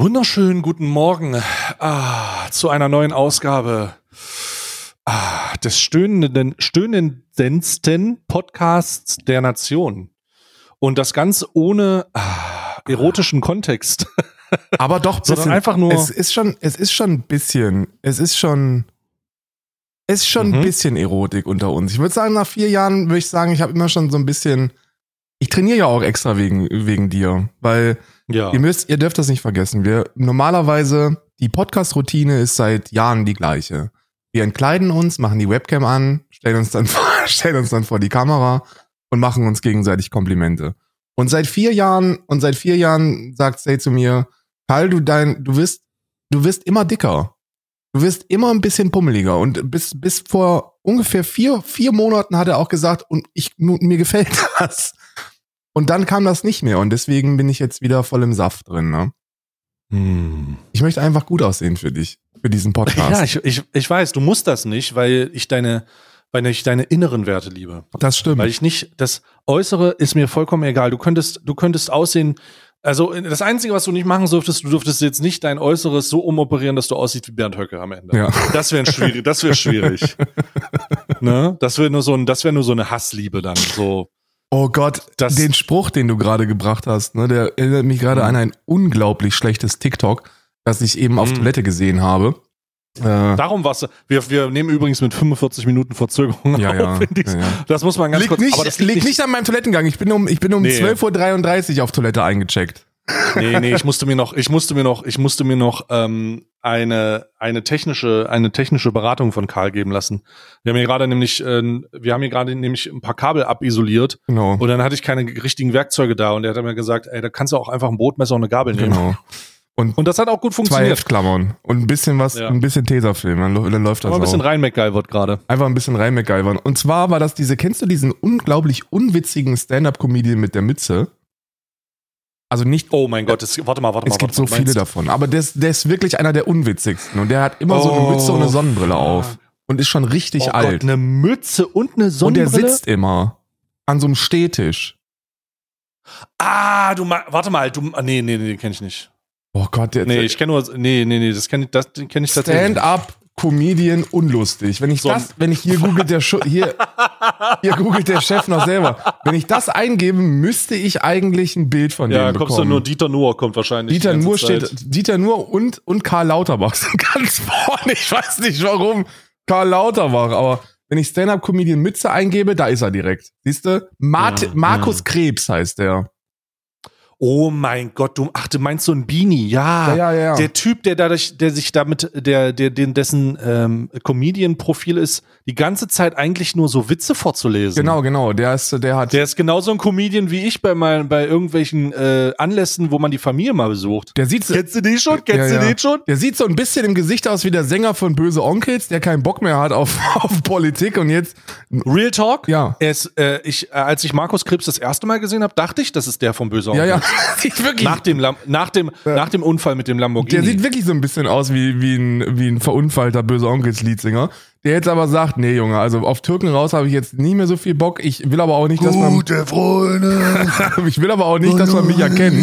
Wunderschönen guten Morgen ah, zu einer neuen Ausgabe ah, des stöhnenden, stöhnendsten Podcasts der Nation. Und das ganz ohne ah, erotischen Kontext. Aber doch, sondern einfach nur. Es ist schon, es ist schon ein bisschen, es ist schon, es ist schon Mhm. ein bisschen Erotik unter uns. Ich würde sagen, nach vier Jahren würde ich sagen, ich habe immer schon so ein bisschen, ich trainiere ja auch extra wegen, wegen dir, weil ja. ihr müsst, ihr dürft das nicht vergessen. Wir, normalerweise, die Podcast-Routine ist seit Jahren die gleiche. Wir entkleiden uns, machen die Webcam an, stellen uns dann vor, stellen uns dann vor die Kamera und machen uns gegenseitig Komplimente. Und seit vier Jahren, und seit vier Jahren sagt Say zu mir, Karl, du dein, du wirst, du wirst immer dicker. Du wirst immer ein bisschen pummeliger. Und bis, bis vor ungefähr vier, vier Monaten hat er auch gesagt, und ich, mir gefällt das. Und dann kam das nicht mehr. Und deswegen bin ich jetzt wieder voll im Saft drin, ne? Hm. Ich möchte einfach gut aussehen für dich, für diesen Podcast. Ja, ich, ich, ich weiß, du musst das nicht, weil ich deine, weil ich deine inneren Werte liebe. das stimmt. Weil ich nicht, das Äußere ist mir vollkommen egal. Du könntest, du könntest aussehen, also das Einzige, was du nicht machen dürftest, du dürftest jetzt nicht dein Äußeres so umoperieren, dass du aussiehst wie Bernd Höcke am Ende. Ja. Das wäre schwierig, das wäre schwierig. ne? Das wäre nur so ein, das wäre nur so eine Hassliebe dann, so. Oh Gott, Das- den Spruch, den du gerade gebracht hast, ne, der erinnert mich gerade Mhm. an ein unglaublich schlechtes TikTok, das ich eben auf Mhm. Toilette gesehen habe. Äh, Darum war's. Wir, wir nehmen übrigens mit 45 Minuten Verzögerung Ja, ja, auf. in dies- ja, ja. Das muss man ganz liegt kurz. nicht, aber das liegt nicht an meinem Toilettengang. Ich bin um, ich bin um Nee. 12.33 Uhr auf Toilette eingecheckt. Nee, nee, ich musste mir noch, ich musste mir noch, ich musste mir noch ähm, eine eine technische eine technische Beratung von Karl geben lassen. Wir haben hier gerade nämlich, äh, wir haben hier gerade nämlich ein paar Kabel abisoliert Genau. und dann hatte ich keine richtigen Werkzeuge da und er hat mir gesagt, ey, da kannst du auch einfach ein Brotmesser und eine Gabel nehmen. Genau. Und Und das hat auch gut zwei funktioniert. Heftklammern und ein bisschen was, Ja. ein bisschen Tesafilm, dann, dann läuft das Aber ein bisschen auch. rein MacGyvert gerade. Einfach ein bisschen rein MacGyvern. Und zwar war das diese, kennst du diesen unglaublich unwitzigen Stand-Up-Comedian mit der Mütze? Also nicht Oh mein Gott, das, warte mal, warte mal. Es gibt so viele Meinst- davon. Aber der ist, der ist wirklich einer der unwitzigsten. Und der hat immer so eine Oh, Mütze und eine Sonnenbrille auf. Und ist schon richtig Oh alt. Gott, eine Mütze und eine und Sonnenbrille. der sitzt immer an so einem Stehtisch. Ah, du warte mal, du, ah, nee, nee, nee, den kenn ich nicht. Oh Gott, der Nee, ich kenne nur, nee, nee, nee, das kenne ich, das kenne ich tatsächlich. nicht. Stand-up Comedian unlustig. Wenn ich So das, wenn ich hier googelt der Schu hier, hier googelt der Chef noch selber. Wenn ich das eingebe, müsste ich eigentlich ein Bild von Ja, dem kommst du bekommen. nur Dieter Nuhr kommt wahrscheinlich. Dieter Nuhr Zeit. steht, Dieter Nuhr und, und Karl Lauterbach sind ganz vorne. Ich weiß nicht warum. Karl Lauterbach, aber wenn ich Stand-Up-Comedian Mütze eingebe, da ist er direkt. Siehst du? Mart Ja, Markus ja. Krebs heißt der. Oh mein Gott, du, ach, du meinst so ein Beanie, ja. Ja, ja, ja. Der Typ, der dadurch, der sich damit, der, der, den, dessen ähm, Comedian-Profil ist, die ganze Zeit eigentlich nur so Witze vorzulesen. Genau, genau. Der ist, der hat, Der ist genauso ein Comedian wie ich bei meinen, bei irgendwelchen äh, Anlässen, wo man die Familie mal besucht. der sieht, Kennst du den schon? Kennst Ja, du ja. den schon? der sieht so ein bisschen im Gesicht aus wie der Sänger von Böse Onkels, der keinen Bock mehr hat auf, auf Politik und jetzt, Real Talk? Ja. Er ist, äh, ich, äh, als ich Markus Krebs das erste Mal gesehen habe, dachte ich, das ist der vom Böse ja, Onkel. ja, sieht wirklich, Nach dem, Lam nach, dem, nach dem Unfall mit dem Lamborghini. der sieht wirklich so ein bisschen aus wie, wie ein, wie ein verunfallter Böse Onkels Liedsänger. Der jetzt aber sagt, nee, Junge, also auf Türken raus habe ich jetzt nie mehr so viel Bock. Ich will aber auch nicht, dass man, Gute Freunde. ich will aber auch nicht, dass man mich erkennt.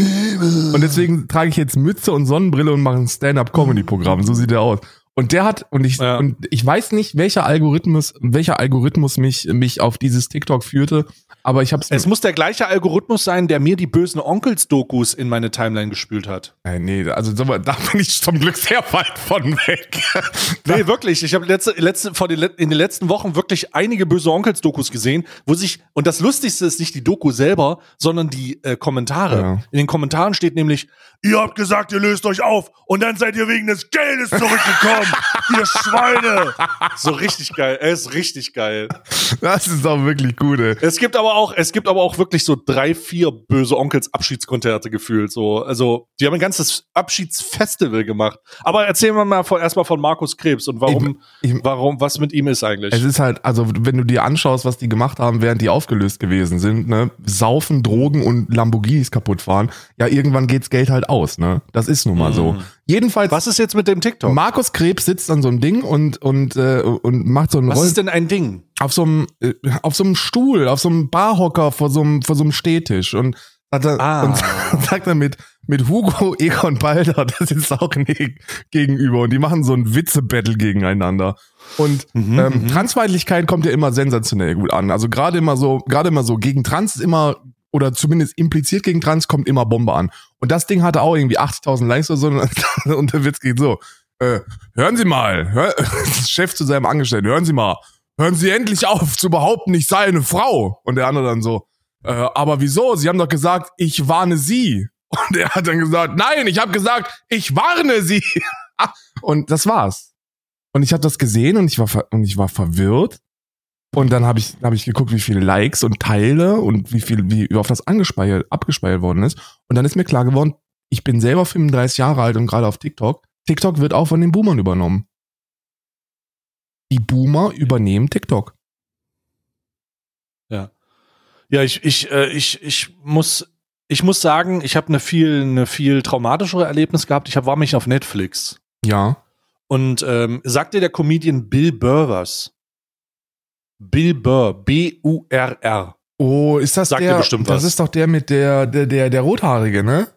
Und deswegen trage ich jetzt Mütze und Sonnenbrille und mache ein Stand-up-Comedy-Programm. So sieht er aus. Und der hat, und ich, Ja. und ich weiß nicht, welcher Algorithmus, welcher Algorithmus mich, mich auf dieses TikTok führte, aber ich habe Es muss der gleiche Algorithmus sein, der mir die bösen Onkels-Dokus in meine Timeline gespült hat. Äh, nee, also so, da bin ich zum Glück sehr weit von weg. Nee, wirklich. Ich habe letzte, letzte, vor den, in den letzten Wochen wirklich einige böse Onkels-Dokus gesehen, wo sich, und das Lustigste ist nicht die Doku selber, sondern die äh, Kommentare. Ja. In den Kommentaren steht nämlich, ihr habt gesagt, ihr löst euch auf. Und dann seid ihr wegen des Geldes zurückgekommen, ihr Schweine. So richtig geil. Er ist richtig geil. Das ist auch wirklich gut, ey. Es gibt aber auch, es gibt aber auch wirklich so drei, vier böse Onkels Abschiedskonzerte gefühlt. So, also die haben ein ganzes Abschiedsfestival gemacht. Aber erzählen wir mal von, erstmal von Markus Krebs und warum, Ich- warum, was mit ihm ist eigentlich. Es ist halt, also wenn du dir anschaust, was die gemacht haben, während die aufgelöst gewesen sind, ne, saufen, Drogen und Lamborghinis kaputt fahren, ja, irgendwann geht's Geld halt aus, ne? Das ist nun mal so. Jedenfalls, was ist jetzt mit dem TikTok? Markus Krebs sitzt an so einem Ding und, und, äh, und macht so einen was Roll ist denn ein Ding? auf so einem, äh, auf so einem Stuhl, auf so einem Barhocker vor so einem, vor so einem Stehtisch und hat er, Ah. und sagt damit, mit Hugo Egon Balder, das ist auch ne gegenüber und die machen so ein Witze-Battle gegeneinander. Und Mhm, ähm, mhm. Transfeindlichkeit kommt ja immer sensationell gut an. Also gerade immer so, gerade immer so gegen Trans ist immer oder zumindest impliziert gegen Trans kommt immer Bombe an. Und das Ding hatte auch irgendwie 80.000 Likes oder so und der Witz geht so. Äh, hören Sie mal, hör, Chef zu seinem Angestellten, hören Sie mal, hören Sie endlich auf zu behaupten, ich sei eine Frau. Und der andere dann so, äh, aber wieso? Sie haben doch gesagt, ich warne Sie. Und er hat dann gesagt, nein, ich habe gesagt, ich warne Sie. und das war's. Und ich habe das gesehen und ich war und ich war verwirrt. Und dann habe ich hab ich geguckt, wie viele Likes und Teile und wie viel wie auf das angespeichert abgespeichert worden ist. Und dann ist mir klar geworden, ich bin selber 35 Jahre alt und gerade auf TikTok. TikTok wird auch von den Boomern übernommen. Die Boomer übernehmen TikTok. Ja, ich, ich, äh, ich, ich muss, ich muss sagen, ich habe eine viel, eine viel traumatischere Erlebnis gehabt. Ich hab, war mich auf Netflix. Ja. Und ähm, sagt dir der Comedian Bill Burr was? Bill Burr, B-U-R-R. Oh, ist das Sagt der? bestimmt das was. ist doch der mit der der der, der rothaarige, ne?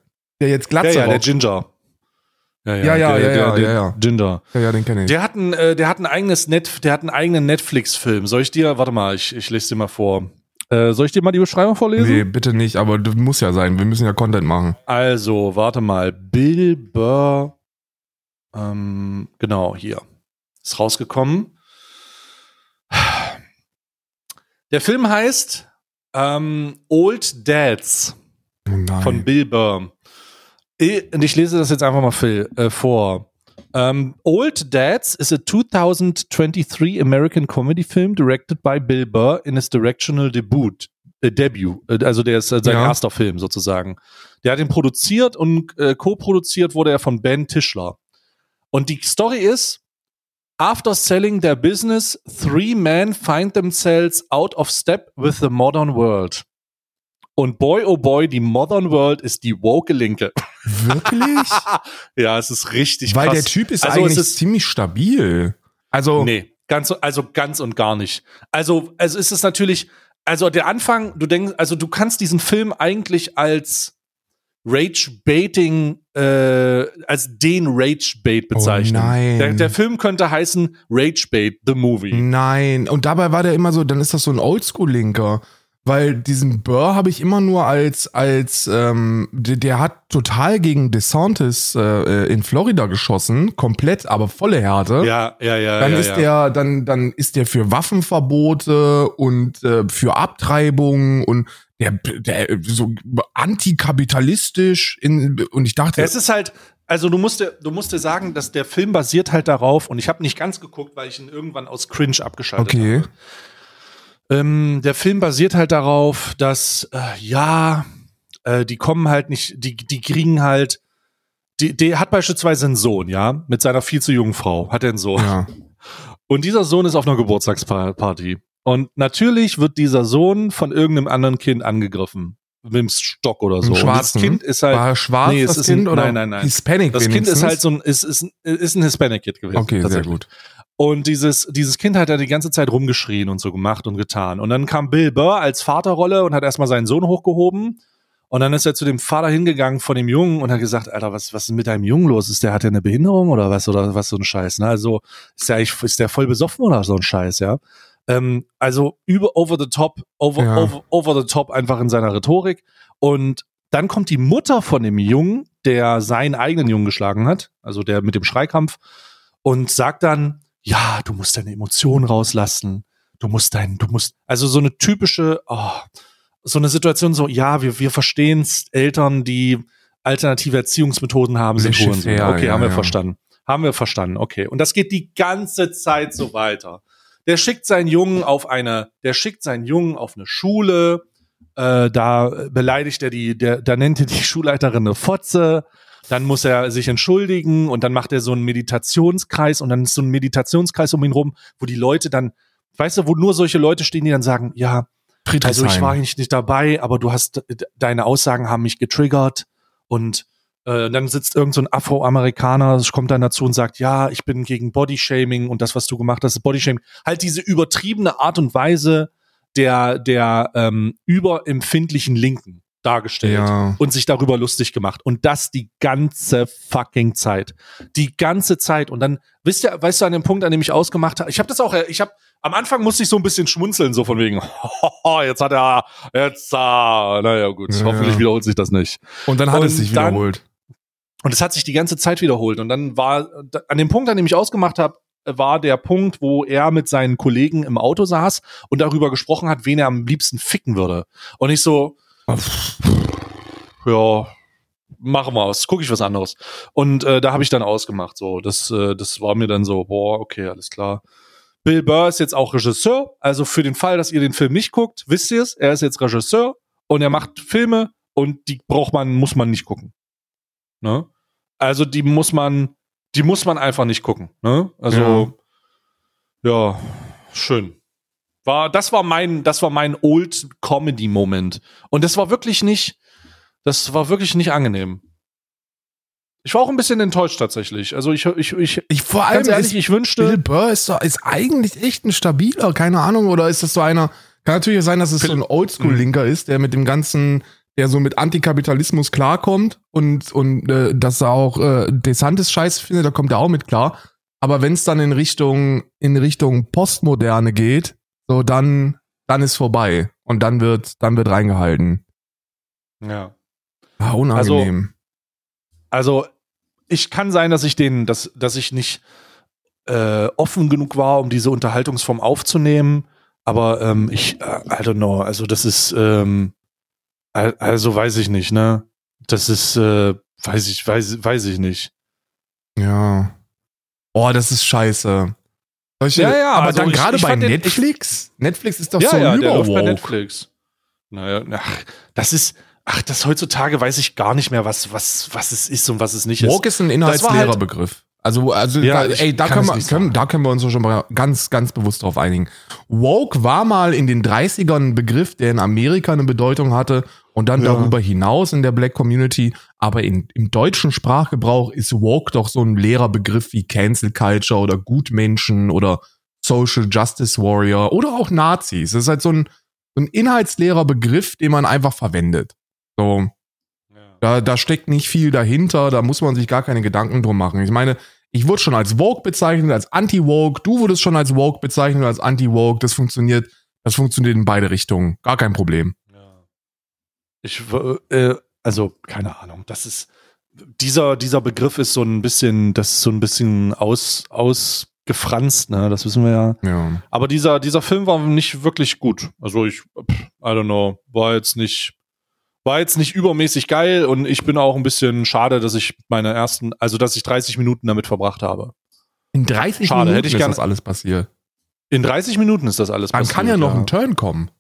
Der jetzt Ja, Glatze ja, der raucht. Ginger. Ja, ja, ja, der, ja, der, ja, ja. Ginger. ja, ja, den kenne ich. Der hat ein, äh, der hat ein eigenes Net, der hat einen eigenen Netflix-Film. Soll ich dir, warte mal, ich, ich lese dir mal vor. Äh, soll ich dir mal die Beschreibung vorlesen? nee, bitte nicht, aber das muss ja sein. Wir müssen ja Content machen. Also, warte mal. Bill Burr. Ähm, genau, hier. Ist rausgekommen. Der Film heißt ähm, Old Dads Oh nein. von Bill Burr. Und ich lese das jetzt einfach mal Phil, äh, vor. Um, Old Dads is a 2023 American comedy film directed by Bill Burr in his directional debut. Äh, debut, äh, also der ist äh, sein Ja. erster Film sozusagen. Der hat ihn produziert und äh, co-produziert wurde er von Ben Tischler. Und die Story ist, after selling their business, three men find themselves out of step with the modern world. Und boy, oh boy, die Modern World ist die woke Linke. Wirklich? ja, es ist richtig Weil krass. der Typ ist Also eigentlich ist- ziemlich stabil. Also, Nee, ganz, also ganz und gar nicht. Also, also ist es natürlich, also der Anfang, du denkst, also du kannst diesen Film eigentlich als Rage-Baiting, äh, als den Rage-Bait bezeichnen. Oh nein. Der, der Film könnte heißen Rage-Bait, the movie. nein. Und dabei war der immer so, dann ist das so ein Oldschool-Linker. Weil diesen Burr habe ich immer nur als, als, ähm, der, der hat total gegen DeSantis äh, in Florida geschossen, komplett, aber volle Härte. Ja, ja, ja. Dann ja, ist ja. der, dann, dann ist der für Waffenverbote und äh, für Abtreibung und der, der so antikapitalistisch in, und ich dachte, Es ist halt, also du musst du musst dir sagen, dass der Film basiert halt darauf, und ich habe nicht ganz geguckt, weil ich ihn irgendwann aus Cringe abgeschaltet habe. okay, Ähm, der Film basiert halt darauf, dass, äh, ja, äh, die kommen halt nicht, die, die kriegen halt, die, der hat beispielsweise einen Sohn, ja, mit seiner viel zu jungen Frau, hat er einen Sohn. ja, Und dieser Sohn ist auf einer Geburtstagsparty. Und natürlich wird dieser Sohn von irgendeinem anderen Kind angegriffen. Mit dem Stock oder so. Und das Schwarzen? Kind ist halt, war schwarz nee, es ist Kind ein- oder nein, nein, nein. Hispanic das Kind wenigstens? ist halt so ein, ist, ist, ist ein Hispanic Kid gewesen. Okay, sehr gut. Und dieses, dieses Kind hat er die ganze Zeit rumgeschrien und so gemacht und getan. Und dann kam Bill Burr als Vaterrolle und hat erstmal seinen Sohn hochgehoben. Und dann ist er zu dem Vater hingegangen von dem Jungen und hat gesagt, Alter, was, was ist mit deinem Jungen los? Ist der, hat der eine Behinderung oder was? Oder was so ein Scheiß? Ne? Also, ist der eigentlich, ist der voll besoffen oder so ein Scheiß, ja? Ähm, also über, over the top, over, Ja. over, over the top einfach in seiner Rhetorik. Und dann kommt die Mutter von dem Jungen, der seinen eigenen Jungen geschlagen hat, also der mit dem Schreikampf, und sagt dann, ja, du musst deine Emotionen rauslassen. Du musst dein, du musst, also so eine typische, oh, so eine Situation so, ja, wir, wir verstehen's, Eltern, die alternative Erziehungsmethoden haben, sind Hurensohn. Okay, ja, haben wir ja. verstanden. Haben wir verstanden, okay. Und das geht die ganze Zeit so weiter. Der schickt seinen Jungen auf eine, der schickt seinen Jungen auf eine Schule, äh, da beleidigt er die, der, da nennt er die Schulleiterin eine Fotze, dann muss er sich entschuldigen und dann macht er so einen Meditationskreis und dann ist so ein Meditationskreis um ihn rum, wo die Leute dann, weißt du, wo nur solche Leute stehen, die dann sagen, ja, also ich war eigentlich nicht dabei, aber du hast, deine Aussagen haben mich getriggert und äh, dann sitzt irgend so ein Afroamerikaner, kommt dann dazu und sagt, ja, ich bin gegen Bodyshaming und das, was du gemacht hast, ist Bodyshaming. Halt diese übertriebene Art und Weise der, der ähm, überempfindlichen Linken. dargestellt Ja. und sich darüber lustig gemacht. Und das die ganze fucking Zeit. Die ganze Zeit. Und dann, wisst ihr, weißt du, an dem Punkt, an dem ich ausgemacht habe, ich habe das auch, ich habe, am Anfang musste ich so ein bisschen schmunzeln, so von wegen, jetzt hat er, jetzt, ah, naja, gut, Ja. hoffentlich wiederholt sich das nicht. Und dann hat es Und sich dann- wiederholt. Und es hat sich die ganze Zeit wiederholt. Und dann war, an dem Punkt, an dem ich ausgemacht habe, war der Punkt, wo er mit seinen Kollegen im Auto saß und darüber gesprochen hat, wen er am liebsten ficken würde. Und ich so, ja, machen wir aus, gucke ich was anderes. Und äh, da habe ich dann ausgemacht. So, das, äh, das war mir dann so, boah, okay, alles klar. Bill Burr ist jetzt auch Regisseur. Also für den Fall, dass ihr den Film nicht guckt, wisst ihr es, er ist jetzt Regisseur und er macht Filme und die braucht man, muss man nicht gucken. Ne? Also die muss man, die muss man einfach nicht gucken. Ne? Also ja. schön. War, das war mein, das war mein Old Comedy Moment. Und das war wirklich nicht, das war wirklich nicht angenehm. Ich war auch ein bisschen enttäuscht tatsächlich. Also ich, ich, ich, Ich vor allem ehrlich, ist, ich Bill wünschte, Burr ist, so, ist eigentlich echt ein stabiler, keine Ahnung, oder ist das so einer, kann natürlich sein, dass es so ein Oldschool-Linker ist, der mit dem ganzen, der so mit Antikapitalismus klarkommt und, und äh, dass er auch äh, Desantis scheiße findet, da kommt er auch mit klar. Aber wenn es dann in Richtung, in Richtung Postmoderne geht, so dann, dann ist vorbei. Und dann wird, dann wird reingehalten. ja. Ah, unangenehm. Also, ich kann sein, dass ich den, dass, dass ich nicht äh, offen genug war, um diese Unterhaltungsform aufzunehmen. Aber ähm, ich, äh, I don't know, also das ist, ähm, also weiß ich nicht, ne? Das ist, äh, weiß ich, weiß, weiß ich nicht. ja. Oh, das ist scheiße. Solche, Ja, ja, aber also dann gerade bei fand den- Netflix. Netflix ist doch ja, so ja, der läuft bei überwoke. Netflix. Naja, ach, das ist, ach, das heutzutage weiß ich gar nicht mehr, was, was, was es ist und was es nicht ist. Woke ist ein inhaltsleerer halt- Begriff. Also, also Ja, da, ey, da können, wir, können, da können wir uns schon mal ganz, ganz bewusst drauf einigen. Woke war mal in den 30ern ein Begriff, der in Amerika eine Bedeutung hatte und dann Ja. darüber hinaus in der Black Community. Aber in, im deutschen Sprachgebrauch ist Woke doch so ein leerer Begriff wie Cancel Culture oder Gutmenschen oder Social Justice Warrior oder auch Nazis. Das ist halt so ein, so ein inhaltsleerer Begriff, den man einfach verwendet. So, da, da steckt nicht viel dahinter, da muss man sich gar keine Gedanken drum machen. Ich meine, ich wurde schon als Woke bezeichnet, als Anti-Woke, du wurdest schon als Woke bezeichnet, als Anti-Woke, das funktioniert, das funktioniert in beide Richtungen. Gar kein Problem. Ja. Ich, äh, also, keine Ahnung, das ist, dieser, dieser Begriff ist so ein bisschen, das ist so ein bisschen aus, ausgefranst, ne, das wissen wir ja. Ja. Aber dieser, dieser Film war nicht wirklich gut. Also ich, I don't know, war jetzt nicht, war jetzt nicht übermäßig geil und ich bin auch ein bisschen schade, dass ich meine ersten, also dass ich 30 Minuten damit verbracht habe. In 30 Schade, Minuten hätte ich ist gern- das alles passiert. In 30 Minuten ist das alles Dann passiert. kann ja noch ja. ein Turn kommen.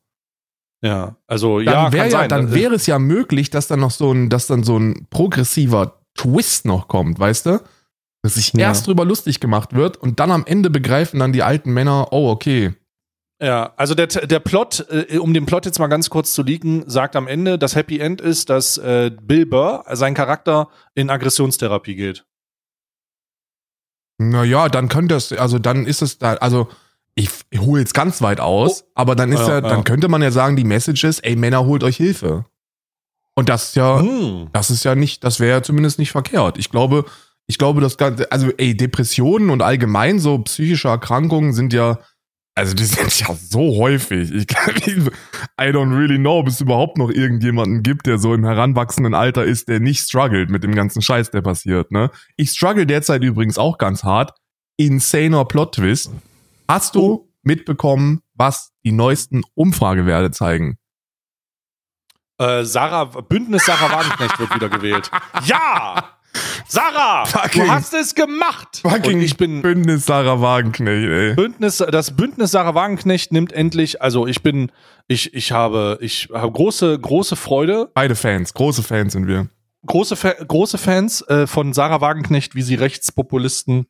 Ja, also Dann ja, kann ja, dann Äh, wäre es ja möglich, dass dann noch so ein, dass dann so ein progressiver Twist noch kommt, weißt du? Dass sich Ja. erst drüber lustig gemacht wird und dann am Ende begreifen dann die alten Männer, oh, okay. Ja, also der, der Plot, äh, um den Plot jetzt mal ganz kurz zu leaken, sagt am Ende, das Happy End ist, dass äh, Bill Burr, sein Charakter, in Aggressionstherapie geht. Naja, dann könnte es, also dann ist es da, also ich, ich hole jetzt ganz weit aus, aber dann ist Oh. Ja, ja, dann könnte man ja sagen, die Message ist, ey Männer, holt euch Hilfe. Und das ist ja, Hm. das ist ja nicht, das wäre ja zumindest nicht verkehrt. Ich glaube, ich glaube, das Ganze, also ey, Depressionen und allgemein so psychische Erkrankungen sind ja, also die sind ja so häufig. Ich kann, I don't really know, ob es überhaupt noch irgendjemanden gibt, der so im heranwachsenden Alter ist, der nicht struggelt mit dem ganzen Scheiß, der passiert, ne? Ich struggle derzeit übrigens auch ganz hart. Insaner Plot-Twist. Hast du mitbekommen, was die neuesten Umfragewerte zeigen? Äh, Sarah, Bündnis Sarah Wagenknecht wird wieder gewählt. Ja! Sarah! Fucking- du hast es gemacht! Und ich bin Bündnis Sarah Wagenknecht, ey. Bündnis, das Bündnis Sarah Wagenknecht nimmt endlich, also ich bin, ich, ich habe, ich habe große, große Freude, Beide Fans, große Fans sind wir. große, große Fans äh, von Sarah Wagenknecht, wie sie Rechtspopulisten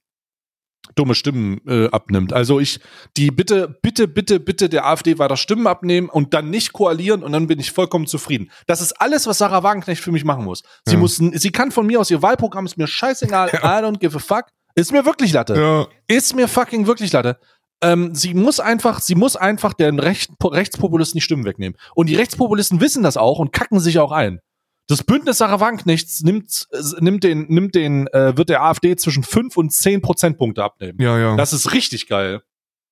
dumme Stimmen äh, abnimmt. Also ich, die bitte, bitte, bitte, bitte der AfD weiter Stimmen abnehmen und dann nicht koalieren und dann bin ich vollkommen zufrieden. Das ist alles, was Sarah Wagenknecht für mich machen muss. Sie Ja. muss, sie kann von mir aus ihr Wahlprogramm, ist mir scheißegal, I don't give a fuck. Ist mir wirklich Latte. Ja. Ist mir fucking wirklich Latte. ähm, sie muss einfach, sie muss einfach den Recht, Rechtspopulisten die Stimmen wegnehmen. Und die Rechtspopulisten wissen das auch und kacken sich auch ein. Das Bündnis Sarah Wagenknechts nimmt, äh, nimmt den, nimmt den, äh, wird der AfD zwischen 5 und 10 Prozentpunkte abnehmen. Ja, ja. Das ist richtig geil.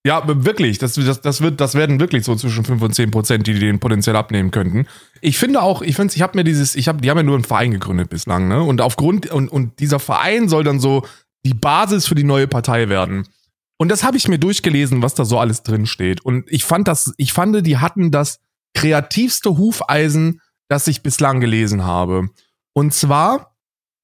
Ja, wirklich. Das, das, das, wird, das werden wirklich so zwischen 5 und 10 Prozent, die, die den potenziell abnehmen könnten. Ich finde auch, ich finde, ich habe mir dieses, ich habe, die haben ja nur einen Verein gegründet bislang, ne? Und aufgrund, und, und dieser Verein soll dann so die Basis für die neue Partei werden. Und das habe ich mir durchgelesen, was da so alles drin steht. Und ich fand das, ich fand, die hatten das kreativste Hufeisen, das ich bislang gelesen habe. Und zwar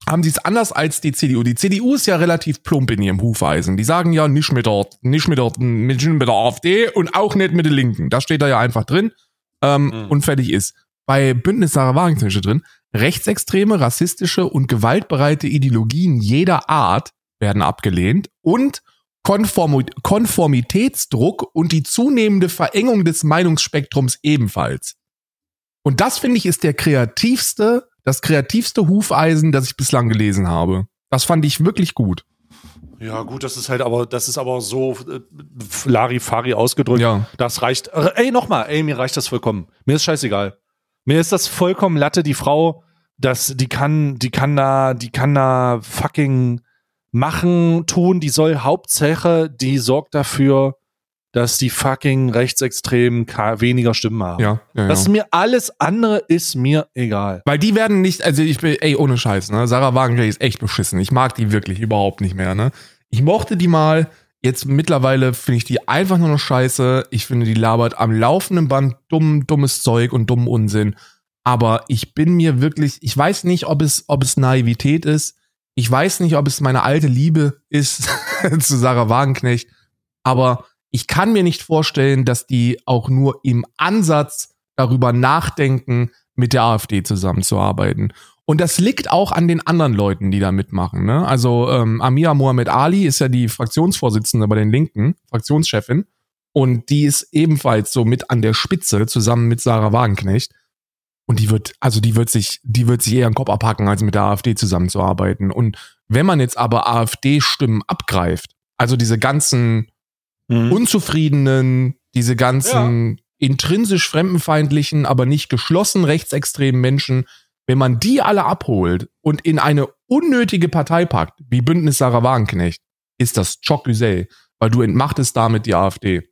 haben sie es anders als die CDU. Die CDU ist ja relativ plump in ihrem Hufeisen. Die sagen ja nicht mit der, nicht mit der, nicht mit der AfD und auch nicht mit der Linken. Da steht da ja einfach drin ähm, mhm. und fertig ist. Bei Bündnis Sarah Wagenknecht drin, rechtsextreme, rassistische und gewaltbereite Ideologien jeder Art werden abgelehnt und Konform Konformitätsdruck und die zunehmende Verengung des Meinungsspektrums ebenfalls. Und das finde ich ist der kreativste, das kreativste Hufeisen, das ich bislang gelesen habe. Das fand ich wirklich gut. Ja, gut, das ist halt aber, das ist aber so äh, Larifari ausgedrückt. Ja. Das reicht. Äh, ey, nochmal, ey, mir reicht das vollkommen. Mir ist scheißegal. Mir ist das vollkommen Latte, die Frau, das, die kann, die kann da, die kann da fucking machen, tun, die soll Hauptsache, die sorgt dafür, dass die fucking Rechtsextremen weniger Stimmen haben. Ja, ja, Das ist mir alles andere ist mir egal. Weil die werden nicht, also ich bin, ey, ohne Scheiß, ne? Sarah Wagenknecht ist echt beschissen. Ich mag die wirklich überhaupt nicht mehr, ne? Ich mochte die mal, jetzt mittlerweile finde ich die einfach nur noch scheiße. Ich finde, die labert am laufenden Band dumm, dummes Zeug und dummen Unsinn. Aber ich bin mir wirklich, ich weiß nicht, ob es, ob es Naivität ist. Ich weiß nicht, ob es meine alte Liebe ist zu Sarah Wagenknecht, aber ich kann mir nicht vorstellen, dass die auch nur im Ansatz darüber nachdenken, mit der AfD zusammenzuarbeiten. Und das liegt auch an den anderen Leuten, die da mitmachen. Ne? Also ähm, Amira Mohamed Ali ist ja die Fraktionsvorsitzende bei den Linken, Fraktionschefin. Und die ist ebenfalls so mit an der Spitze zusammen mit Sarah Wagenknecht. Und die wird, also die wird sich, die wird sich eher den Kopf abhacken, als mit der AfD zusammenzuarbeiten. Und wenn man jetzt aber AfD-Stimmen abgreift, also diese ganzen mhm. unzufriedenen, diese ganzen ja. intrinsisch fremdenfeindlichen, aber nicht geschlossen rechtsextremen Menschen, wenn man die alle abholt und in eine unnötige Partei packt, wie Bündnis Sarah Wagenknecht, ist das Choc weil du entmachtest damit die AfD.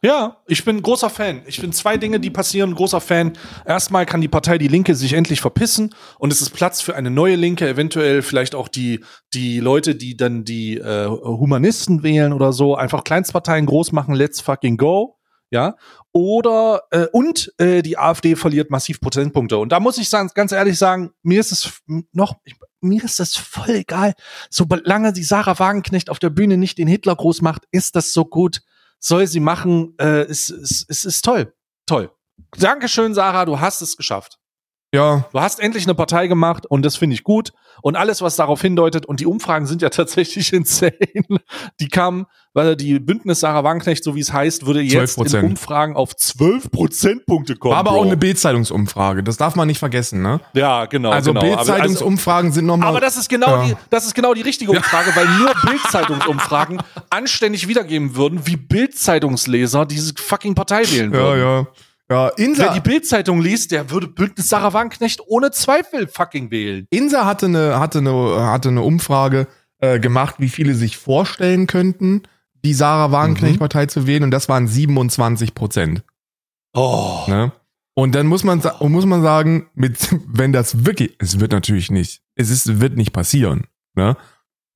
Ja, ich bin großer Fan. Ich finde zwei Dinge, die passieren, großer Fan. Erstmal kann die Partei Die Linke sich endlich verpissen und es ist Platz für eine neue Linke, eventuell vielleicht auch die, die Leute, die dann die äh, Humanisten wählen oder so, einfach Kleinstparteien groß machen, let's fucking go. Ja, oder äh, und äh, die AfD verliert massiv Prozentpunkte. Und da muss ich sagen, ganz ehrlich sagen, mir ist es noch, ich, mir ist das voll egal. Solange die Sarah Wagenknecht auf der Bühne nicht den Hitler groß macht, ist das so gut soll sie machen. Äh, es, es, es ist toll. Toll. Dankeschön, Sarah, du hast es geschafft. Ja. Du hast endlich eine Partei gemacht und das finde ich gut. Und alles, was darauf hindeutet, und die Umfragen sind ja tatsächlich insane, die kamen, weil die Bündnis Sarah Wagenknecht, so wie es heißt, würde jetzt in Umfragen auf 12 Prozentpunkte kommen. War aber Bro. auch eine Bildzeitungsumfrage, das darf man nicht vergessen, ne? Ja, genau. Also genau. Bildzeitungsumfragen also, sind nochmal. Aber das ist genau ja. die, das ist genau die richtige Umfrage, weil nur Bildzeitungsumfragen anständig wiedergeben würden, wie Bildzeitungsleser diese fucking Partei wählen würden. Ja, ja. Ja, Insa. Wer die Bildzeitung liest, der würde Bündnis Sarah Wagenknecht ohne Zweifel fucking wählen. Insa hatte eine, hatte eine, hatte eine Umfrage äh, gemacht, wie viele sich vorstellen könnten, die Sarah Wagenknecht-Partei mhm. zu wählen, und das waren 27 Prozent. Oh. Ne? Und dann muss man, muss man sagen, mit, wenn das wirklich, es wird natürlich nicht, es ist, wird nicht passieren, ne?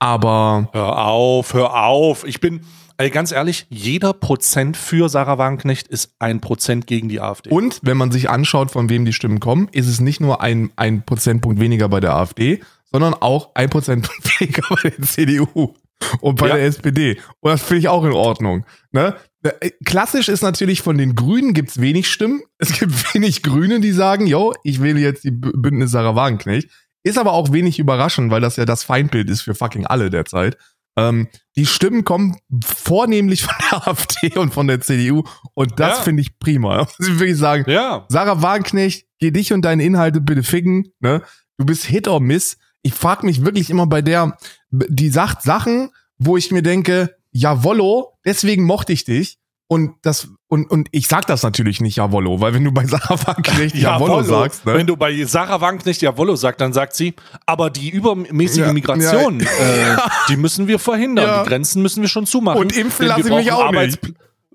Aber. Hör auf, hör auf. Ich bin, Ey, ganz ehrlich, jeder Prozent für Sarah Wagenknecht ist ein Prozent gegen die AfD. Und wenn man sich anschaut, von wem die Stimmen kommen, ist es nicht nur ein, ein Prozentpunkt weniger bei der AfD, sondern auch ein Prozentpunkt weniger bei der CDU und bei ja. der SPD. Und das finde ich auch in Ordnung. Ne? Äh, klassisch ist natürlich von den Grünen gibt es wenig Stimmen. Es gibt wenig Grüne, die sagen, yo, ich wähle jetzt die Bündnis Sarah Wagenknecht. Ist aber auch wenig überraschend, weil das ja das Feindbild ist für fucking alle derzeit. Ähm, die Stimmen kommen vornehmlich von der AfD und von der CDU und das ja. finde ich prima. Muss ich wirklich sagen. Ja. Sarah Wagenknecht, geh dich und deine Inhalte bitte ficken. Ne? Du bist Hit or Miss. Ich frage mich wirklich immer bei der, die sagt Sachen, wo ich mir denke, jawollo, deswegen mochte ich dich. Und das, und, und ich sag das natürlich nicht Jawollo, weil wenn du bei Sarah Wagenknecht Jawollo Jawollo. sagst, ne? Wenn du bei Sarah Wagenknecht Jawollo sagst, dann sagt sie, aber die übermäßige Ja, Migration, Äh, die müssen wir verhindern. Ja. Die Grenzen müssen wir schon zumachen. Und impfen lasse ich mich auch nicht.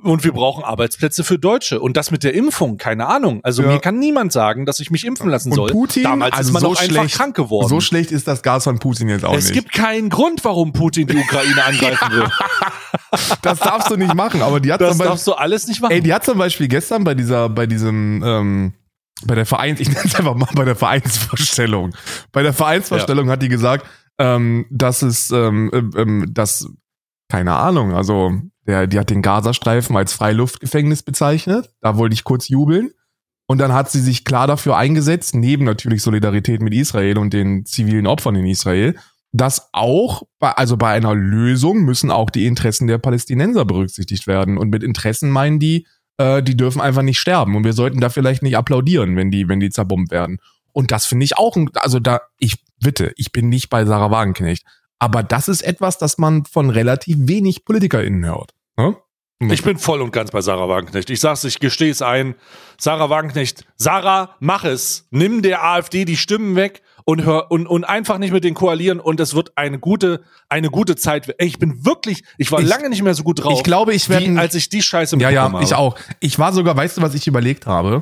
Und wir brauchen Arbeitsplätze für Deutsche. Und das mit der Impfung, keine Ahnung. Also Ja. mir kann niemand sagen, dass ich mich impfen lassen Und soll. Putin, Damals also ist man so doch einfach schlecht- krank geworden. So schlecht ist das Gas von Putin jetzt auch es nicht. gibt keinen Grund, warum Putin die Ukraine angreifen will. das darfst du nicht machen, aber die hat Das zum Beispiel, darfst du alles nicht machen. ey, die hat zum Beispiel gestern bei dieser, bei diesem, ähm, bei der Vereins, ich nenne es einfach mal bei der Vereinsvorstellung. Bei der Vereinsvorstellung hat die gesagt, ähm, dass es, ähm, ähm, ähm, dass, keine Ahnung, also der, die hat den Gazastreifen als Freiluftgefängnis bezeichnet. Da wollte ich kurz jubeln. Und dann hat sie sich klar dafür eingesetzt, neben natürlich Solidarität mit Israel und den zivilen Opfern in Israel, dass auch, bei, also bei einer Lösung müssen auch die Interessen der Palästinenser berücksichtigt werden. Und mit Interessen meinen die, äh, die dürfen einfach nicht sterben. Und wir sollten da vielleicht nicht applaudieren, wenn die, wenn die zerbombt werden. Und das finde ich auch, ein, also da, ich bitte, ich bin nicht bei Sarah Wagenknecht. Aber das ist etwas, das man von relativ wenig PolitikerInnen hört. Ne? Ich bin voll und ganz bei Sarah Wagenknecht. Ich sag's, ich gestehe es ein. Sarah Wagenknecht, Sarah, mach es. Nimm der AfD die Stimmen weg und hör und, und einfach nicht mit denen koalieren und es wird eine gute, eine gute Zeit. Ey, ich bin wirklich, ich war Ich- lange nicht mehr so gut drauf. ich glaube, ich werde- als ich die Scheiße Ja, ja, ich auch. Ich war sogar, weißt du, was ich überlegt habe?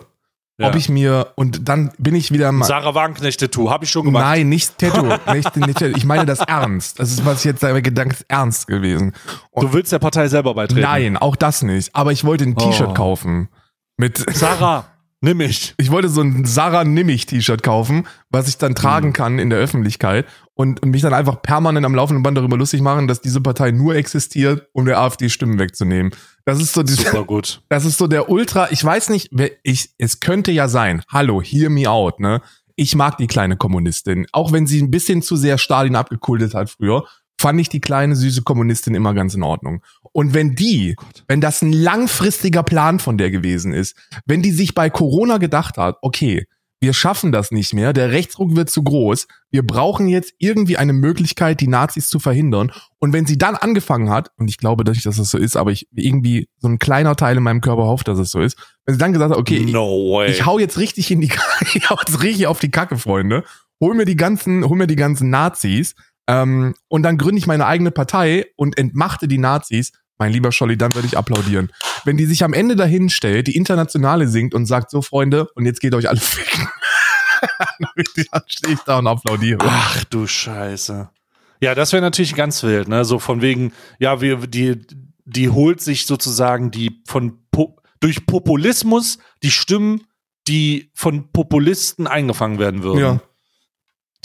Ja. Ob ich mir, und dann bin ich wieder mal. Sarah Wagenknecht Tattoo, habe ich schon gemacht. Nein, nicht Tattoo. nicht, nicht, ich meine das ernst. Das ist, was ich jetzt sage, Gedanke ernst gewesen. Du willst der Partei selber beitreten. Nein, auch das nicht. Aber ich wollte ein T-Shirt Oh. kaufen. Mit, Sarah, nimm mich. ich wollte so ein Sarah Nimmich T-Shirt kaufen, was ich dann Mhm. tragen kann in der Öffentlichkeit und, und mich dann einfach permanent am laufenden Band darüber lustig machen, dass diese Partei nur existiert, um der AfD Stimmen wegzunehmen. Das ist so diese, Super gut. Das ist so der Ultra, ich weiß nicht, ich, es könnte ja sein, hallo, hear me out, ne? Ich mag die kleine Kommunistin. Auch wenn sie ein bisschen zu sehr Stalin abgekultet hat früher, fand ich die kleine süße Kommunistin immer ganz in Ordnung. Und wenn die, wenn das ein langfristiger Plan von der gewesen ist, wenn die sich bei Corona gedacht hat, okay, wir schaffen das nicht mehr, der Rechtsruck wird zu groß, wir brauchen jetzt irgendwie eine Möglichkeit, die Nazis zu verhindern. Und wenn sie dann angefangen hat, und ich glaube nicht, dass das so ist, aber ich irgendwie so ein kleiner Teil in meinem Körper hofft, dass es so ist, wenn sie dann gesagt hat, okay, ich, no way. ich hau jetzt richtig in die Kacke, ich hau jetzt richtig auf die Kacke, Freunde. Hol mir die ganzen, hol mir die ganzen Nazis, ähm, und dann gründe ich meine eigene Partei und entmachte die Nazis. Mein lieber Scholli, dann würde ich applaudieren. Wenn die sich am Ende dahin stellt, die Internationale singt und sagt, so Freunde, und jetzt geht euch alle ficken. dann stehe ich da und applaudiere. Ach du Scheiße. Ja, das wäre natürlich ganz wild, ne? So von wegen, ja, wir, die, die holt sich sozusagen die von po durch Populismus die Stimmen, die von Populisten eingefangen werden würden. Ja.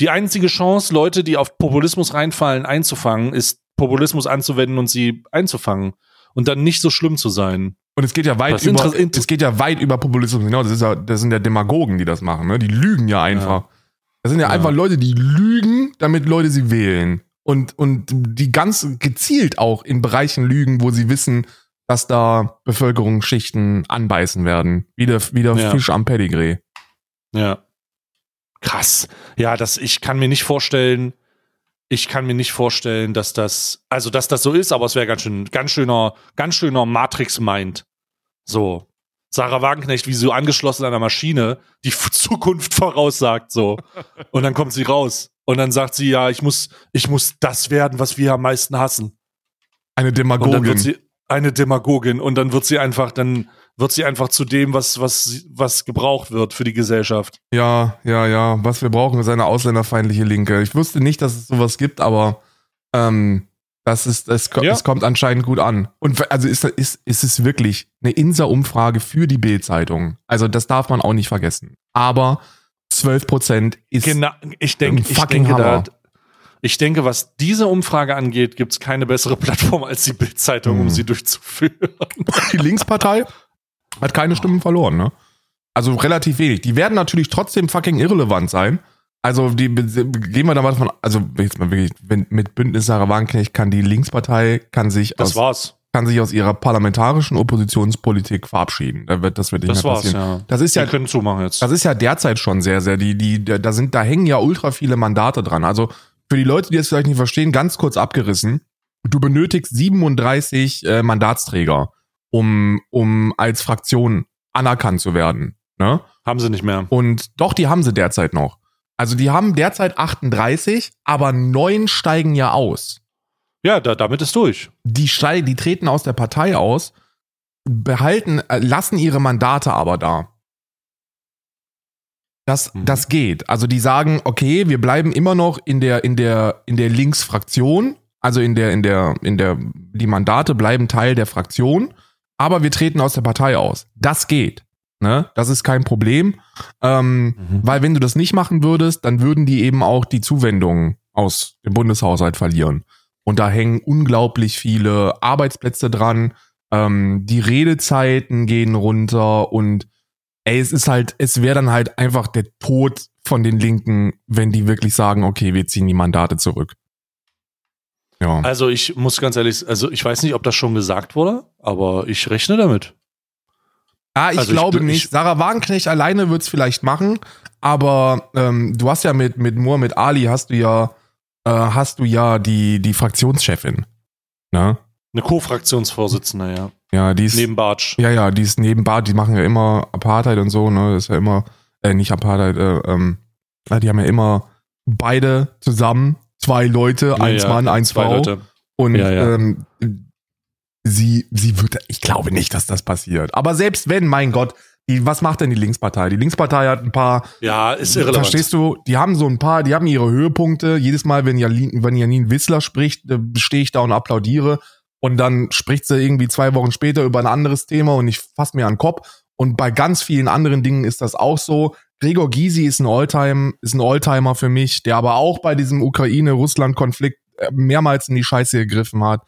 Die einzige Chance, Leute, die auf Populismus reinfallen, einzufangen, ist Populismus anzuwenden und sie einzufangen. Und dann nicht so schlimm zu sein. Und es geht ja weit über, es geht ja weit über Populismus hinaus. Das, ja, das sind ja Demagogen, die das machen, ne? Die lügen ja einfach. Das sind ja, Ja. einfach Leute, die lügen, damit Leute sie wählen. Und, und die ganz gezielt auch in Bereichen lügen, wo sie wissen, dass da Bevölkerungsschichten anbeißen werden. Wie der, wie der Ja. Fisch am Pedigree. Ja. Krass. Ja, das, ich kann mir nicht vorstellen, ich kann mir nicht vorstellen, dass das, also dass das so ist, aber es wäre ganz schön, ganz schöner, ganz schöner Matrix-Mind. So. Sarah Wagenknecht, wie so angeschlossen an der Maschine, die Zukunft voraussagt, so. Und dann kommt sie raus. Und dann sagt sie, ja, ich muss, ich muss das werden, was wir am meisten hassen. Eine Demagogin. wird sie eine Demagogin und dann wird sie einfach, dann wird sie einfach zu dem, was, was, was gebraucht wird für die Gesellschaft. Ja, ja, ja. Was wir brauchen, ist eine ausländerfeindliche Linke. Ich wusste nicht, dass es sowas gibt, aber ähm, das ist, es, Ja. es kommt anscheinend gut an. Und also ist, ist, ist es wirklich eine Insa-Umfrage für die Bild-Zeitung. Also das darf man auch nicht vergessen. Aber 12 Prozent ist Genau, ich denke, ich denke, da, ich denke, was diese Umfrage angeht, gibt es keine bessere Plattform als die Bildzeitung, um Hm. sie durchzuführen. die Linkspartei hat keine Stimmen verloren, ne? Also relativ wenig. Die werden natürlich trotzdem fucking irrelevant sein. Also die gehen wir da mal davon, also jetzt mal wirklich, wenn mit Bündnis Sarah Wagenknecht kann die Linkspartei kann sich Das aus, war's. kann sich aus ihrer parlamentarischen Oppositionspolitik verabschieden. Da wird, das wird nicht Das mehr war's, passieren. ja. Das ist ja, können zumachen jetzt. das ist ja derzeit schon sehr, sehr, die, die, da sind, da hängen ja ultra viele Mandate dran. Also für die Leute, die es vielleicht nicht verstehen, ganz kurz abgerissen. du benötigst 37 äh, Mandatsträger, um, um als Fraktion anerkannt zu werden. Ne? Haben sie nicht mehr. Und doch, die haben sie derzeit noch. Also die haben derzeit 38, aber neun steigen ja aus. Ja, da, damit ist durch. Die steigen, die treten aus der Partei aus, behalten, äh, lassen ihre Mandate aber da. Das, Mhm. das geht. Also die sagen, okay, wir bleiben immer noch in der, in der, in der Linksfraktion, also in der, in der, in der, die Mandate bleiben Teil der Fraktion, aber wir treten aus der Partei aus. Das geht. Ne? Das ist kein Problem. Ähm, Mhm. weil wenn du das nicht machen würdest, dann würden die eben auch die Zuwendungen aus dem Bundeshaushalt verlieren. Und da hängen unglaublich viele Arbeitsplätze dran. Ähm, die Redezeiten gehen runter und ey, es ist halt, es wäre dann halt einfach der Tod von den Linken, wenn die wirklich sagen, okay, wir ziehen die Mandate zurück. Ja. Also ich muss ganz ehrlich, also ich weiß nicht, ob das schon gesagt wurde, aber ich rechne damit. Ah, ich Also ich glaube gl- nicht. ich- Sarah Wagenknecht alleine wird's vielleicht machen, aber ähm, du hast ja mit, mit Muhammad Ali hast du ja, äh, hast du ja die, die Fraktionschefin. Ne? Eine Co-Fraktionsvorsitzende, ja. Ja, die ist. Neben Bartsch. Ja, ja, die ist neben Bart, die machen ja immer Apartheid und so, ne? Das ist ja immer, äh, nicht Apartheid, äh, ähm, die haben ja immer beide zusammen, zwei Leute, Ja, eins ja, Mann, eins zwei Frau. Leute. Und Ja. Ähm, sie, sie wird, ich glaube nicht, dass das passiert. Aber selbst wenn, mein Gott, die, was macht denn die Linkspartei? Die Linkspartei hat ein paar, Ja, ist irrelevant. verstehst du, die haben so ein paar, die haben ihre Höhepunkte. Jedes Mal, wenn Janine, wenn Janine Wissler spricht, äh, stehe ich da und applaudiere. Und dann spricht sie irgendwie zwei Wochen später über ein anderes Thema und ich fasse mir an den Kopf. Und bei ganz vielen anderen Dingen ist das auch so. Gregor Gysi ist ein Alltime, ist ein Alltimer für mich, der aber auch bei diesem Ukraine-Russland-Konflikt äh, mehrmals in die Scheiße gegriffen hat.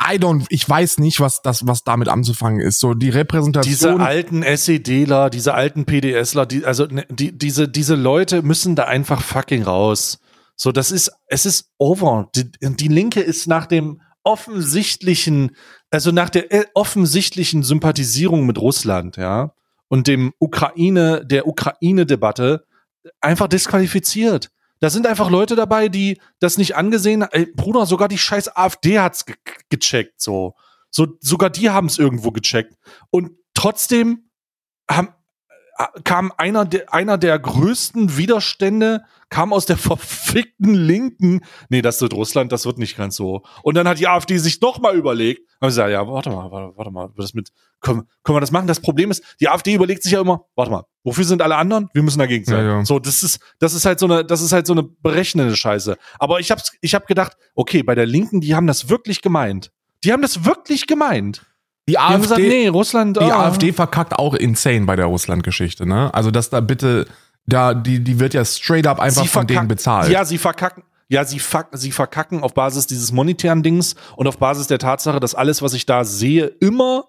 I don't, ich weiß nicht, was das, was damit anzufangen ist. So die Repräsentation. diese alten SEDler, diese alten PDSler, die, also ne, die, diese, diese Leute müssen da einfach fucking raus. So, das ist, es ist over. Die, die Linke ist nach dem offensichtlichen, also nach der äh, offensichtlichen Sympathisierung mit Russland, ja, und dem Ukraine, der Ukraine-Debatte einfach disqualifiziert. Da sind einfach Leute dabei, die das nicht angesehen haben. Bruder, sogar die scheiß AfD hat's ge gecheckt, so. So, sogar die haben es irgendwo gecheckt. Und trotzdem haben, kam einer der, einer der größten Widerstände, kam aus der verfickten Linken. Nee, das wird Russland, das wird nicht ganz so. Und dann hat die AfD sich noch mal überlegt, haben gesagt, ja, warte mal, warte, warte mal, das mit, können, können wir das machen? Das Problem ist, die AfD überlegt sich ja immer, warte mal, wofür sind alle anderen? Wir müssen dagegen sein. Ja, ja. So, das ist, das ist halt so eine, das ist halt so eine berechnende Scheiße. Aber ich hab's, ich hab gedacht, okay, bei der Linken, die haben das wirklich gemeint. Die haben das wirklich gemeint. Die haben gesagt, AfD, nee, Russland, Die ah. AfD verkackt auch insane bei der Russland-Geschichte, ne? Also, dass da bitte, da, die, die wird ja straight up einfach Sie von denen bezahlt. Ja, sie verkacken. Ja, sie, fuck, sie verkacken auf Basis dieses monetären Dings und auf Basis der Tatsache, dass alles, was ich da sehe, immer,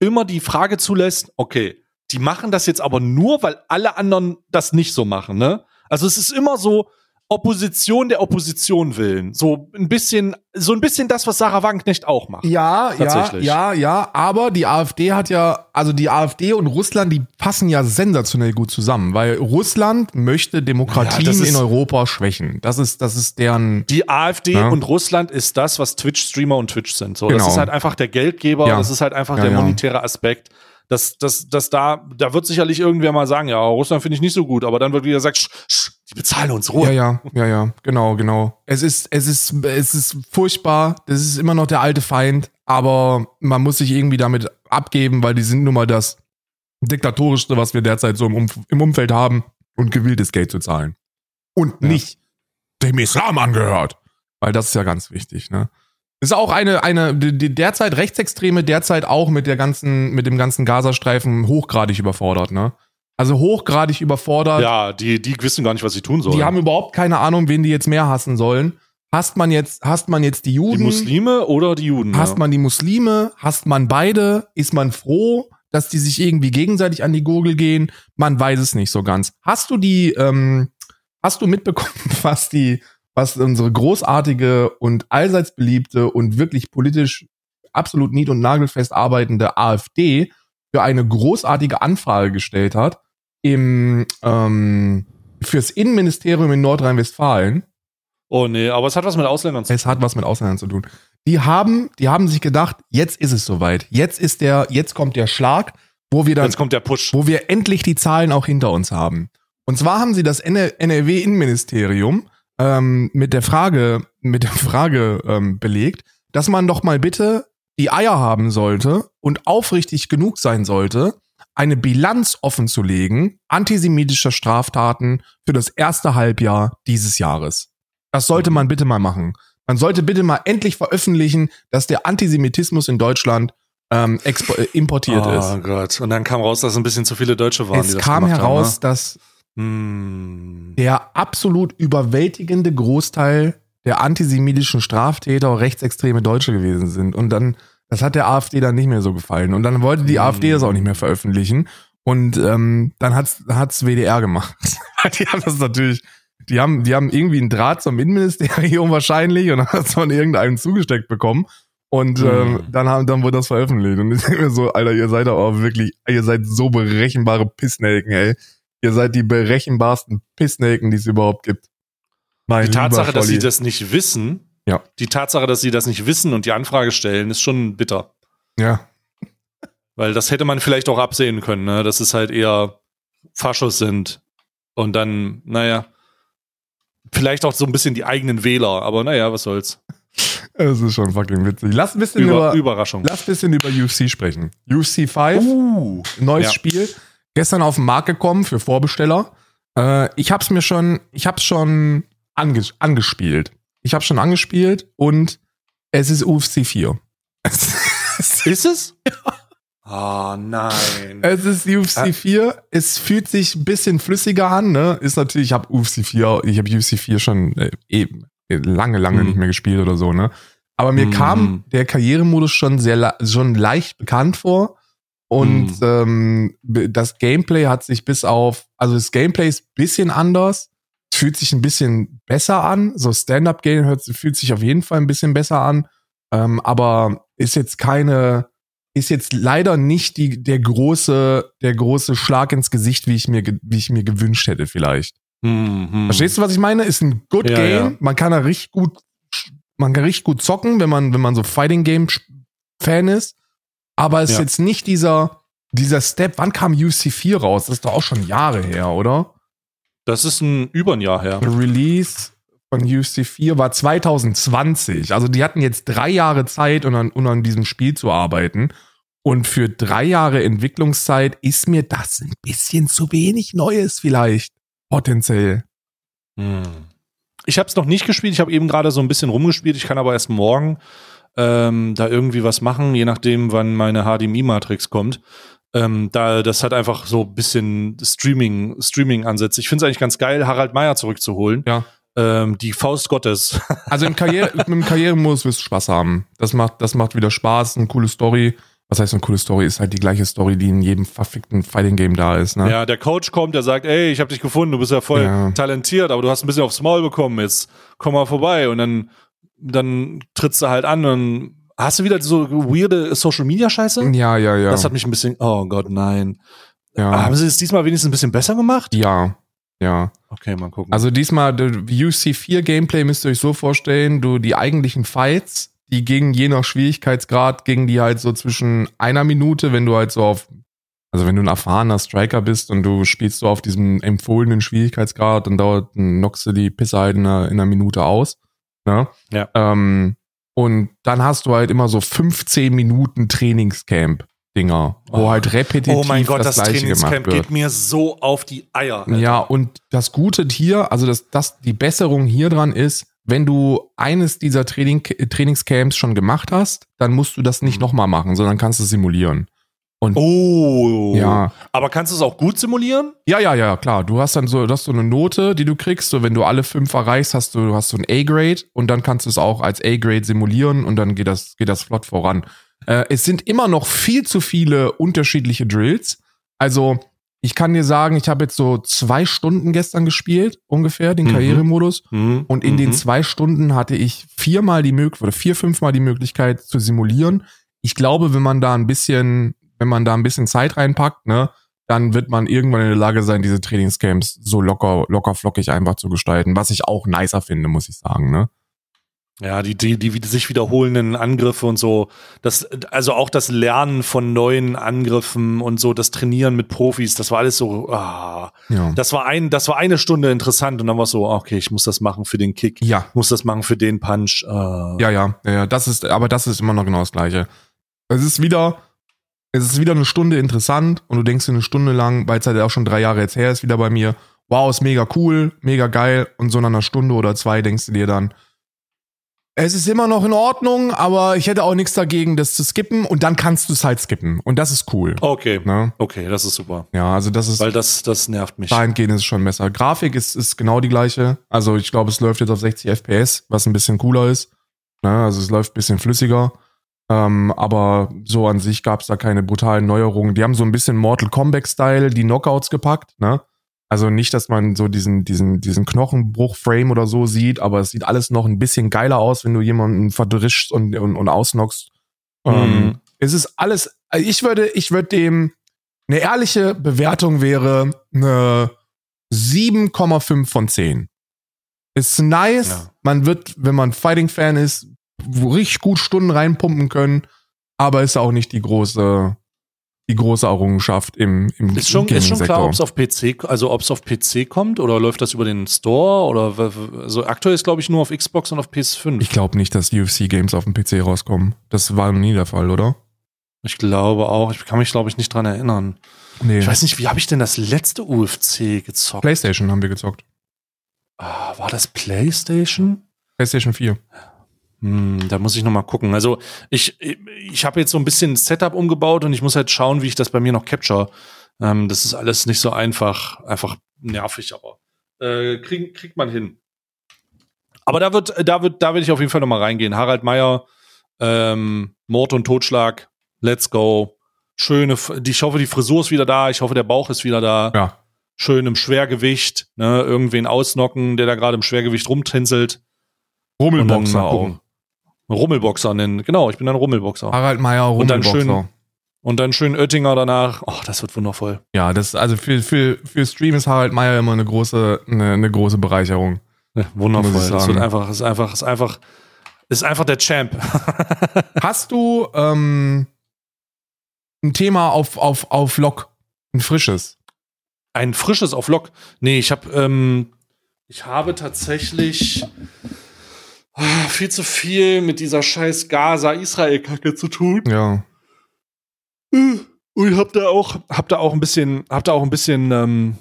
immer die Frage zulässt, okay, die machen das jetzt aber nur, weil alle anderen das nicht so machen, ne? Also es ist immer so Opposition der Opposition willen. So ein bisschen, so ein bisschen das, was Sarah Wagenknecht auch macht. Ja, ja, Tatsächlich. ja, ja, aber die AfD hat ja, also die AfD und Russland, die passen ja sensationell gut zusammen, weil Russland möchte Ja, Demokratien das ist- in Europa schwächen. Das ist, das ist deren, Die AfD Ja. und Russland ist das, was Twitch-Streamer und Twitch sind. So, das Genau. ist halt einfach der Geldgeber, Ja. das ist halt einfach Ja, der ja. monetäre Aspekt. Das, das, das da, da wird sicherlich irgendwer mal sagen, ja, Russland finde ich nicht so gut, aber dann wird wieder gesagt, sch, sch, die bezahlen uns Ruhe. ja, ja, ja, ja, genau, genau. Es ist, es ist, es ist furchtbar. Das ist immer noch der alte Feind, aber man muss sich irgendwie damit abgeben, weil die sind nun mal das diktatorischste, was wir derzeit so im, Umf im Umfeld haben und gewillt ist, Geld zu zahlen. Und Ja. nicht dem Islam angehört. Weil das ist ja ganz wichtig, ne? Ist auch eine, eine, die, die derzeit Rechtsextreme derzeit auch mit der ganzen, mit dem ganzen Gazastreifen hochgradig überfordert, ne? Also hochgradig überfordert. Ja, die, die wissen gar nicht, was sie tun sollen. Die haben überhaupt keine Ahnung, wen die jetzt mehr hassen sollen. Hasst man jetzt, hasst man jetzt die die Juden? Muslime oder die Juden. Hasst ja. man die Muslime? Hasst man beide? Ist man froh, dass die sich irgendwie gegenseitig an die Gurgel gehen? Man weiß es nicht so ganz. Hast du die, ähm, hast du mitbekommen, was die, was unsere großartige und allseits beliebte und wirklich politisch absolut nied- und nagelfest arbeitende AfD für eine großartige Anfrage gestellt hat im, ähm, fürs Innenministerium in Nordrhein-Westfalen. Oh nee, aber es hat was mit Ausländern zu tun. Es hat was mit Ausländern zu tun. die haben, die haben sich gedacht, jetzt ist es soweit. Jetzt ist der, jetzt kommt der Schlag, wo wir dann, Jetzt kommt der Push. wo wir endlich die Zahlen auch hinter uns haben. Und zwar haben sie das NRW-Innenministerium ähm, mit der Frage, mit der Frage ähm, belegt, dass man doch mal bitte die Eier haben sollte und aufrichtig genug sein sollte, eine Bilanz offenzulegen antisemitischer Straftaten für das erste Halbjahr dieses Jahres. Das sollte man bitte mal machen. Man sollte bitte mal endlich veröffentlichen, dass der Antisemitismus in Deutschland ähm, äh, importiert oh ist. Gott. Und dann kam raus, dass ein bisschen zu viele Deutsche waren. Es kam heraus, dass Haben, ne? hm. der absolut überwältigende Großteil der antisemitischen Straftäter rechtsextreme Deutsche gewesen sind. Und dann, das hat der AfD dann nicht mehr so gefallen. Und dann wollte die Hm. AfD das auch nicht mehr veröffentlichen. Und ähm, dann hat's, hat's WDR gemacht. die haben das natürlich, die haben, die haben irgendwie einen Draht zum Innenministerium wahrscheinlich und haben es von irgendeinem zugesteckt bekommen. Und Hm. ähm, dann haben, dann wurde das veröffentlicht. Und ich denke mir so, Alter, ihr seid aber wirklich, ihr seid so berechenbare Pissnelken, ey. Ihr seid die berechenbarsten Pissnelken, die es überhaupt gibt. Mein Die Tatsache, dass sie das nicht wissen, Ja. die Tatsache, dass sie das nicht wissen und die Anfrage stellen, ist schon bitter. Ja, Weil das hätte man vielleicht auch absehen können, ne? dass es halt eher Faschos sind. Und dann, naja, vielleicht auch so ein bisschen die eigenen Wähler, aber naja, was soll's. es ist schon fucking witzig. Lass ein bisschen Über, über, Überraschung. lass ein bisschen über UFC sprechen. UFC 5, Uh, neues ja. Spiel. Gestern auf den Markt gekommen für Vorbesteller. Äh, ich hab's mir schon, ich hab's schon ange angespielt. Ich hab's schon angespielt und es ist UFC 4. Ist es? Ah, nein. Es ist UFC Ah. 4. Es fühlt sich ein bisschen flüssiger an, ne? Ist natürlich, ich habe UFC 4, ich habe UFC 4 schon äh, eben lange, lange Hm. nicht mehr gespielt oder so, ne? Aber mir Hm. kam der Karrieremodus schon sehr schon leicht bekannt vor. Und Hm. ähm, das Gameplay hat sich bis auf, also das Gameplay ist ein bisschen anders, fühlt sich ein bisschen besser an. So Stand-up-Game hört- fühlt sich auf jeden Fall ein bisschen besser an. Ähm, aber ist jetzt keine, ist jetzt leider nicht die, der große, der große Schlag ins Gesicht, wie ich mir, wie ich mir gewünscht hätte vielleicht. Hm, hm. Verstehst du, was ich meine? Ist ein good Ja, Game. ja. Man kann da richtig gut, man kann richtig gut zocken, wenn man, wenn man so Fighting Game Fan ist. Aber es ist Ja. jetzt nicht dieser, dieser Step. Wann kam UC 4 raus? Das ist doch auch schon Jahre her, oder? Das ist ein über ein Jahr her. Release von UC 4 war 2020. Also die hatten jetzt drei Jahre Zeit, um an, um an diesem Spiel zu arbeiten. Und für drei Jahre Entwicklungszeit ist mir das ein bisschen zu wenig Neues vielleicht. Potenziell. Hm. Ich habe es noch nicht gespielt. Ich habe eben gerade so ein bisschen rumgespielt. Ich kann aber erst morgen ähm, da irgendwie was machen, je nachdem, wann meine HDMI-Matrix kommt. Ähm, da, das hat einfach so ein bisschen Streaming, Streaming-Ansätze. Ich finde es eigentlich ganz geil, Harald Meyer zurückzuholen. Ja. Ähm, die Faust Gottes. Also im, Karriere, Karrieremodus wirst du Spaß haben. Das macht, das macht wieder Spaß, eine coole Story. Was heißt eine coole Story? Ist halt die gleiche Story, die in jedem verfickten Fighting Game da ist. Ne? ja, der Coach kommt, der sagt, ey, ich habe dich gefunden, du bist ja voll Ja. talentiert, aber du hast ein bisschen aufs Maul bekommen, jetzt komm mal vorbei. Und dann, dann trittst du halt an und hast du wieder so weirde Social-Media-Scheiße? ja, ja. ja. Das hat mich ein bisschen, oh Gott, nein. ja. Haben sie es diesmal wenigstens ein bisschen besser gemacht? ja, ja. Okay, mal gucken. Also diesmal, der UC4 Gameplay müsst ihr euch so vorstellen, du die eigentlichen Fights, die gingen je nach Schwierigkeitsgrad, gingen die halt so zwischen einer Minute, wenn du halt so auf, also wenn du ein erfahrener Striker bist und du spielst so auf diesem empfohlenen Schwierigkeitsgrad, dann dauert, knockst du die Pisse halt in einer, in einer Minute aus. Ne? Ja. Ähm, und dann hast du halt immer so 15 Minuten Trainingscamp. Dinger, wo Oh. halt repetitiv oh mein Gott, das, das, Gleiche Trainingscamp geht mir so auf die Eier. Alter. Ja, und das Gute hier, also das, das, die Besserung hier dran ist, wenn du eines dieser Training, Trainingscamps schon gemacht hast, dann musst du das nicht Mhm. nochmal machen, sondern kannst es simulieren. Oh. Ja. Aber kannst du es auch gut simulieren? Ja, ja, ja, klar. Du hast dann so, du hast so eine Note, die du kriegst. So, wenn du alle fünf erreichst, hast du, hast du ein A-Grade und dann kannst du es auch als A-Grade simulieren und dann geht das, geht das flott voran. Äh, es sind immer noch viel zu viele unterschiedliche Drills. Also, ich kann dir sagen, ich habe jetzt so zwei Stunden gestern gespielt, ungefähr, den Mhm. Karrieremodus. Mhm. Und in den zwei Stunden hatte ich viermal die Möglichkeit, oder vier, fünfmal die Möglichkeit zu simulieren. Ich glaube, wenn man da ein bisschen, wenn man da ein bisschen Zeit reinpackt, ne, dann wird man irgendwann in der Lage sein, diese Trainingscamps so locker, locker flockig einfach zu gestalten, was ich auch nicer finde, muss ich sagen, ne. Ja, die, die, die sich wiederholenden Angriffe und so. Das, also auch das Lernen von neuen Angriffen und so, das Trainieren mit Profis, das war alles so, ah, Ja. das war ein, das war eine Stunde interessant und dann war es so, okay, ich muss das machen für den Kick, Ja, ich muss das machen für den Punch. Ja, ja, ja, ja, das ist, aber das ist immer noch genau das Gleiche. Es ist wieder, es ist wieder eine Stunde interessant und du denkst dir eine Stunde lang, weil es halt auch schon drei Jahre jetzt her ist, wieder bei mir, wow, ist mega cool, mega geil und so nach einer Stunde oder zwei denkst du dir dann, es ist immer noch in Ordnung, aber ich hätte auch nichts dagegen, das zu skippen und dann kannst du es halt skippen und das ist cool. Okay, Ne? okay, das ist super. Ja, also das ist, Weil das, das nervt mich. dahingehend ist es schon besser. Grafik ist, ist genau die gleiche. Also ich glaube, es läuft jetzt auf 60 FPS, was ein bisschen cooler ist. Ne? Also es läuft ein bisschen flüssiger. Ähm, aber so an sich gab es da keine brutalen Neuerungen. Die haben so ein bisschen Mortal Kombat-Style die Knockouts gepackt. Ne? Also nicht, dass man so diesen, diesen, diesen Knochenbruch-Frame oder so sieht, aber es sieht alles noch ein bisschen geiler aus, wenn du jemanden verdrischst und, und, und ausnockst. Ähm, Mhm. es ist alles, also ich würde, ich würde dem, eine ehrliche Bewertung wäre eine 7,5 von 10. Ist nice. Ja. Man wird, wenn man Fighting-Fan ist, richtig gut Stunden reinpumpen können, aber ist auch nicht die große, die große Errungenschaft im, im Ist schon, ist schon klar, ob es auf PC, also ob es auf PC kommt oder läuft das über den Store oder also aktuell ist glaube ich nur auf Xbox und auf PS5. Ich glaube nicht, dass UFC-Games auf dem PC rauskommen. Das war noch nie der Fall, oder? Ich glaube auch, ich kann mich glaube ich nicht dran erinnern. Nee. Ich weiß nicht, wie habe ich denn das letzte UFC gezockt? PlayStation haben wir gezockt. Ah, war das PlayStation? PlayStation 4. Hm, da muss ich noch mal gucken. Also ich, ich habe jetzt so ein bisschen das Setup umgebaut und ich muss halt schauen, wie ich das bei mir noch capture. Ähm, das ist alles nicht so einfach, einfach nervig, aber äh, krieg, kriegt man hin. Aber da wird, da wird, da will ich auf jeden Fall noch mal reingehen. Harald Meyer, ähm, Mord und Totschlag, let's go. Schöne, ich hoffe, die Frisur ist wieder da. Ich hoffe, der Bauch ist wieder da. Ja. Schön im Schwergewicht, ne, irgendwen ausnocken, der da gerade im Schwergewicht rumtänzelt. Rummelboxer auch. Rummelboxer nennen. Genau, ich bin ein Rummelboxer. Harald Meyer, Und dann Rummelboxer. Und dann schön Oettinger danach. Oh, das wird wundervoll. Ja, das also für, für, für Stream ist Harald Meyer immer eine große, eine, eine große Bereicherung. Ja, wundervoll. Das wird einfach, ist einfach, ist einfach, ist einfach der Champ. Hast du ähm, ein Thema auf, auf, auf Lock? Ein frisches? Ein frisches auf Lock. Nee, ich habe, ähm, ich habe tatsächlich viel zu viel mit dieser scheiß Gaza-Israel-Kacke zu tun. Ja. Und ich hab da auch, hab da auch ein bisschen, hab da auch ein bisschen, ähm,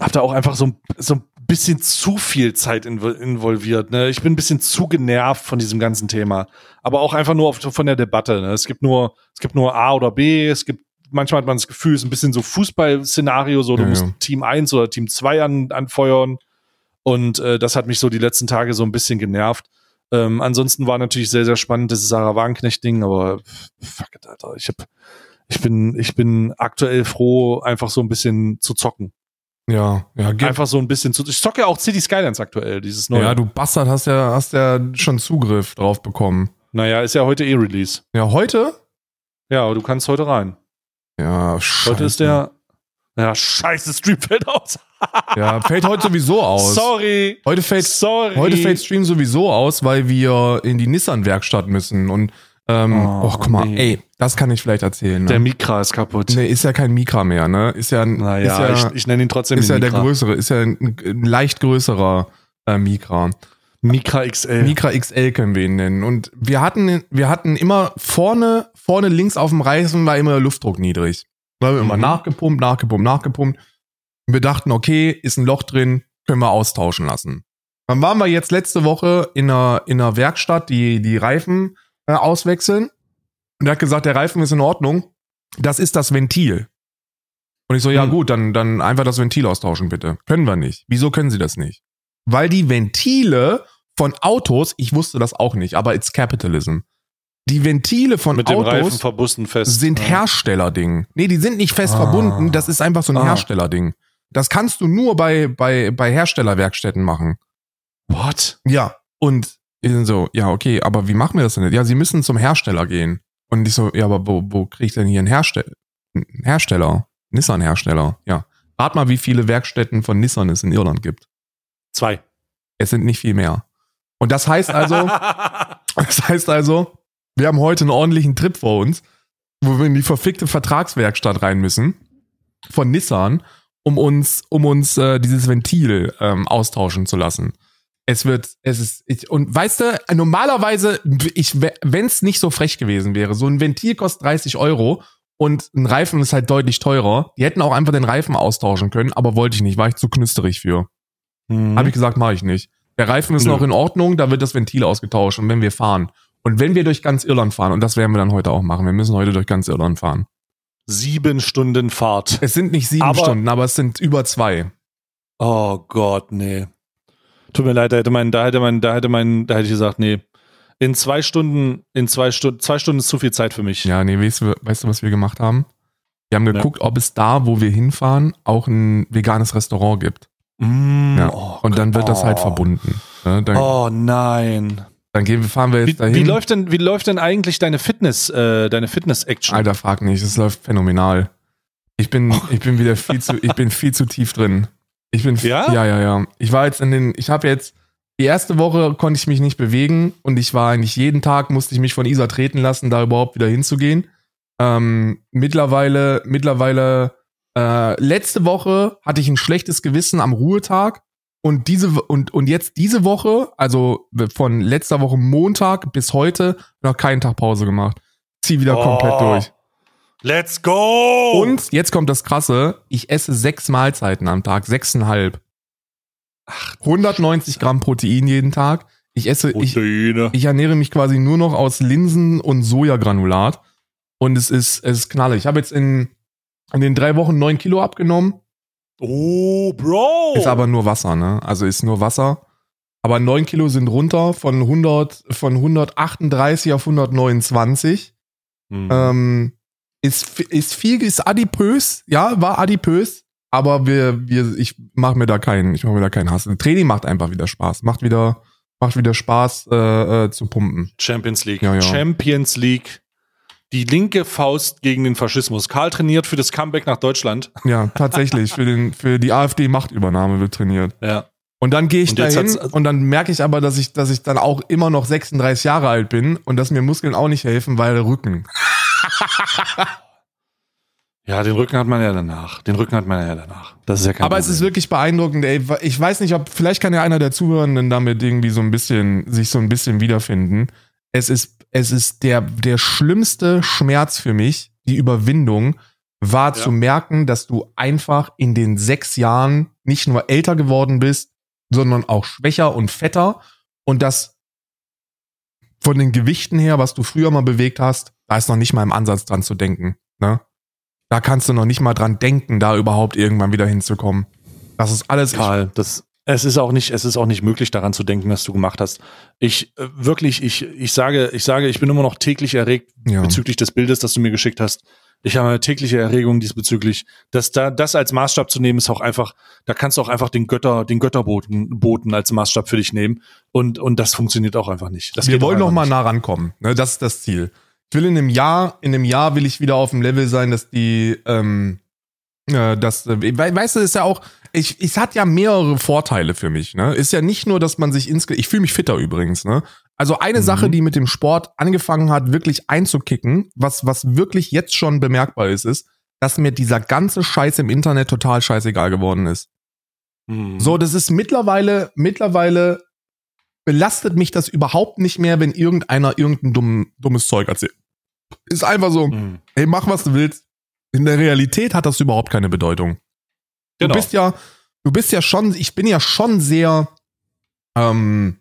hab da auch einfach so, ein- so ein bisschen zu viel Zeit invo- involviert. Ne? Ich bin ein bisschen zu genervt von diesem ganzen Thema. Aber auch einfach nur auf, von der Debatte. Ne? Es gibt nur, es gibt nur A oder B. Es gibt, manchmal hat man das Gefühl, es ist ein bisschen so Fußball-Szenario, so du Ja, musst ja. Team 1 oder Team 2 an, anfeuern. Und äh, das hat mich so die letzten Tage so ein bisschen genervt. Ähm, ansonsten war natürlich sehr, sehr spannend das Sarah Wagenknecht-Ding, aber fuck it, Alter. Ich hab, ich bin, ich bin aktuell froh, einfach so ein bisschen zu zocken. Ja, ja, ge- Einfach so ein bisschen zu. Ich zocke ja auch City Skylines aktuell, dieses neue. ja, du Bastard hast ja, hast ja schon Zugriff drauf bekommen. naja, ist ja heute eh Release. Ja, heute? Ja, du kannst heute rein. Ja, scheiße. Heute ist der. Ja, scheiße, Stream fällt aus. Ja, fällt heute sowieso aus. Sorry. Heute fällt, Sorry. heute fällt Stream sowieso aus, weil wir in die Nissan-Werkstatt müssen. Und, ähm, Oh, oh, guck mal, nee. ey, das kann ich vielleicht erzählen. Der Ne? Mikra ist kaputt. Nee, ist ja kein Mikra mehr, ne? Ist ja, ein- Naja, ist ja, ich, ich nenne ihn trotzdem ist ja der Mikra. größere, ist ja ein, ein leicht größerer äh, Mikra. Mikra XL. Mikra XL können wir ihn nennen. Und wir hatten, wir hatten immer vorne, vorne links auf dem Reifen war immer der Luftdruck niedrig. Haben wir immer Mhm. nachgepumpt, nachgepumpt, nachgepumpt. Und wir dachten, okay, ist ein Loch drin, können wir austauschen lassen. Dann waren wir jetzt letzte Woche in einer, in einer Werkstatt, die die Reifen äh, auswechseln. Und er hat gesagt, der Reifen ist in Ordnung. Das ist das Ventil. Und ich so, ja Hm. gut, dann, dann einfach das Ventil austauschen, bitte. Können wir nicht. Wieso können sie das nicht? Weil die Ventile von Autos, ich wusste das auch nicht, aber it's capitalism. Die Ventile von Mit Autos sind Ja. Herstellerding. Nee, die sind nicht fest Ah. verbunden, das ist einfach so ein Ah. Herstellerding. Das kannst du nur bei, bei, bei Herstellerwerkstätten machen. What? Ja. Und ich bin so, ja, okay, aber wie machen wir das denn? jetzt? Ja, sie müssen zum Hersteller gehen. Und ich so, ja, aber wo, wo krieg ich denn hier einen Hersteller? Hersteller? Nissan-Hersteller. Ja. Rat mal, wie viele Werkstätten von Nissan es in Irland gibt. Zwei. Es sind nicht viel mehr. Und das heißt also, das heißt also, wir haben heute einen ordentlichen Trip vor uns, wo wir in die verfickte Vertragswerkstatt rein müssen von Nissan, um uns, um uns äh, dieses Ventil ähm, austauschen zu lassen. Es wird, es ist, ich, und weißt du, normalerweise, ich, wenn es nicht so frech gewesen wäre, so ein Ventil kostet 30 Euro und ein Reifen ist halt deutlich teurer. Die hätten auch einfach den Reifen austauschen können, aber wollte ich nicht, war ich zu knüsterig für. Mhm. Habe ich gesagt, mache ich nicht. Der Reifen ist Nö. noch in Ordnung, da wird das Ventil ausgetauscht und wenn wir fahren. Und wenn wir durch ganz Irland fahren, und das werden wir dann heute auch machen, wir müssen heute durch ganz Irland fahren. Sieben Stunden Fahrt. Es sind nicht sieben aber, Stunden, aber es sind über zwei. Oh Gott, nee. Tut mir leid, da hätte man, da hätte man, da hätte man, da hätte ich gesagt, nee. In zwei Stunden, in zwei Stunden, zwei Stunden ist zu viel Zeit für mich. Ja, nee, weißt du, weißt du was wir gemacht haben? Wir haben geguckt, ja. ob es da, wo wir hinfahren, auch ein veganes Restaurant gibt. Mm, ja. Oh, und dann wird das halt verbunden. Ja, dann, oh nein. Dann gehen, fahren wir jetzt wie, dahin. Wie läuft denn, wie läuft denn eigentlich deine Fitness, äh, deine Fitness-Action? Alter, frag nicht, es läuft phänomenal. Ich bin, oh. ich bin wieder viel zu, ich bin viel zu tief drin. Ich bin, ja, ja, ja. ja. Ich war jetzt in den, ich habe jetzt die erste Woche konnte ich mich nicht bewegen und ich war eigentlich jeden Tag musste ich mich von Isa treten lassen, da überhaupt wieder hinzugehen. Ähm, mittlerweile, mittlerweile, äh, letzte Woche hatte ich ein schlechtes Gewissen am Ruhetag und diese und und jetzt diese Woche, also von letzter Woche Montag bis heute noch keinen Tag Pause gemacht. Zieh wieder oh, komplett durch. Let's go! Und jetzt kommt das Krasse: Ich esse sechs Mahlzeiten am Tag, sechseinhalb. Ach, 190 Gramm Protein jeden Tag. Ich esse, ich, ich ernähre mich quasi nur noch aus Linsen und Sojagranulat. Und es ist, es ist knalle. Ich habe jetzt in, in den drei Wochen neun Kilo abgenommen. Oh, Bro! Ist aber nur Wasser, ne? Also ist nur Wasser. Aber neun Kilo sind runter von 100, von 138 auf 129. Mhm. Ähm, ist, ist viel, ist adipös, ja, war adipös aber wir, wir, ich mache mir da keinen, ich mache mir da keinen Hass. Training macht einfach wieder Spaß, macht wieder, macht wieder Spaß äh, äh, zu pumpen. Champions League, ja, ja. Champions League. Die linke Faust gegen den Faschismus. Karl trainiert für das Comeback nach Deutschland. Ja, tatsächlich. für, den, für die AfD-Machtübernahme wird trainiert. Ja. Und dann gehe ich und dahin und dann merke ich aber, dass ich, dass ich dann auch immer noch 36 Jahre alt bin und dass mir Muskeln auch nicht helfen, weil Rücken. Ja, den Rücken hat man ja danach. Den Rücken hat man ja danach. Das ist ja kein Aber Problem. es ist wirklich beeindruckend, ey. Ich weiß nicht, ob, vielleicht kann ja einer der Zuhörenden damit irgendwie so ein bisschen, sich so ein bisschen wiederfinden. Es ist, es ist der, der schlimmste Schmerz für mich, die Überwindung, war ja. zu merken, dass du einfach in den sechs Jahren nicht nur älter geworden bist, sondern auch schwächer und fetter und das von den Gewichten her, was du früher mal bewegt hast, da ist noch nicht mal im Ansatz dran zu denken. Ne? Da kannst du noch nicht mal dran denken, da überhaupt irgendwann wieder hinzukommen. Das ist alles. Karl, das, es ist auch nicht, es ist auch nicht möglich, daran zu denken, was du gemacht hast. Ich äh, wirklich, ich, ich sage, ich sage, ich bin immer noch täglich erregt ja. bezüglich des Bildes, das du mir geschickt hast. Ich habe eine tägliche Erregung diesbezüglich. dass da, das als Maßstab zu nehmen, ist auch einfach, da kannst du auch einfach den Götter, den Götterboten Boten als Maßstab für dich nehmen. Und, und das funktioniert auch einfach nicht. Das Wir wollen noch mal nicht. nah rankommen. Ne? Das ist das Ziel. Ich will in einem Jahr, in einem Jahr will ich wieder auf dem Level sein, dass die, ähm, äh, das, äh, weißt du, ist ja auch, ich, es hat ja mehrere Vorteile für mich, ne? Ist ja nicht nur, dass man sich insgesamt, ich fühle mich fitter übrigens, ne? Also eine mhm. Sache, die mit dem Sport angefangen hat, wirklich einzukicken, was, was wirklich jetzt schon bemerkbar ist, ist, dass mir dieser ganze Scheiß im Internet total scheißegal geworden ist. Mhm. So, das ist mittlerweile, mittlerweile belastet mich das überhaupt nicht mehr, wenn irgendeiner irgendein dumm, dummes Zeug erzählt. Ist einfach so, mhm. ey, mach was du willst. In der Realität hat das überhaupt keine Bedeutung. Genau. Du bist ja, du bist ja schon, ich bin ja schon sehr, ähm,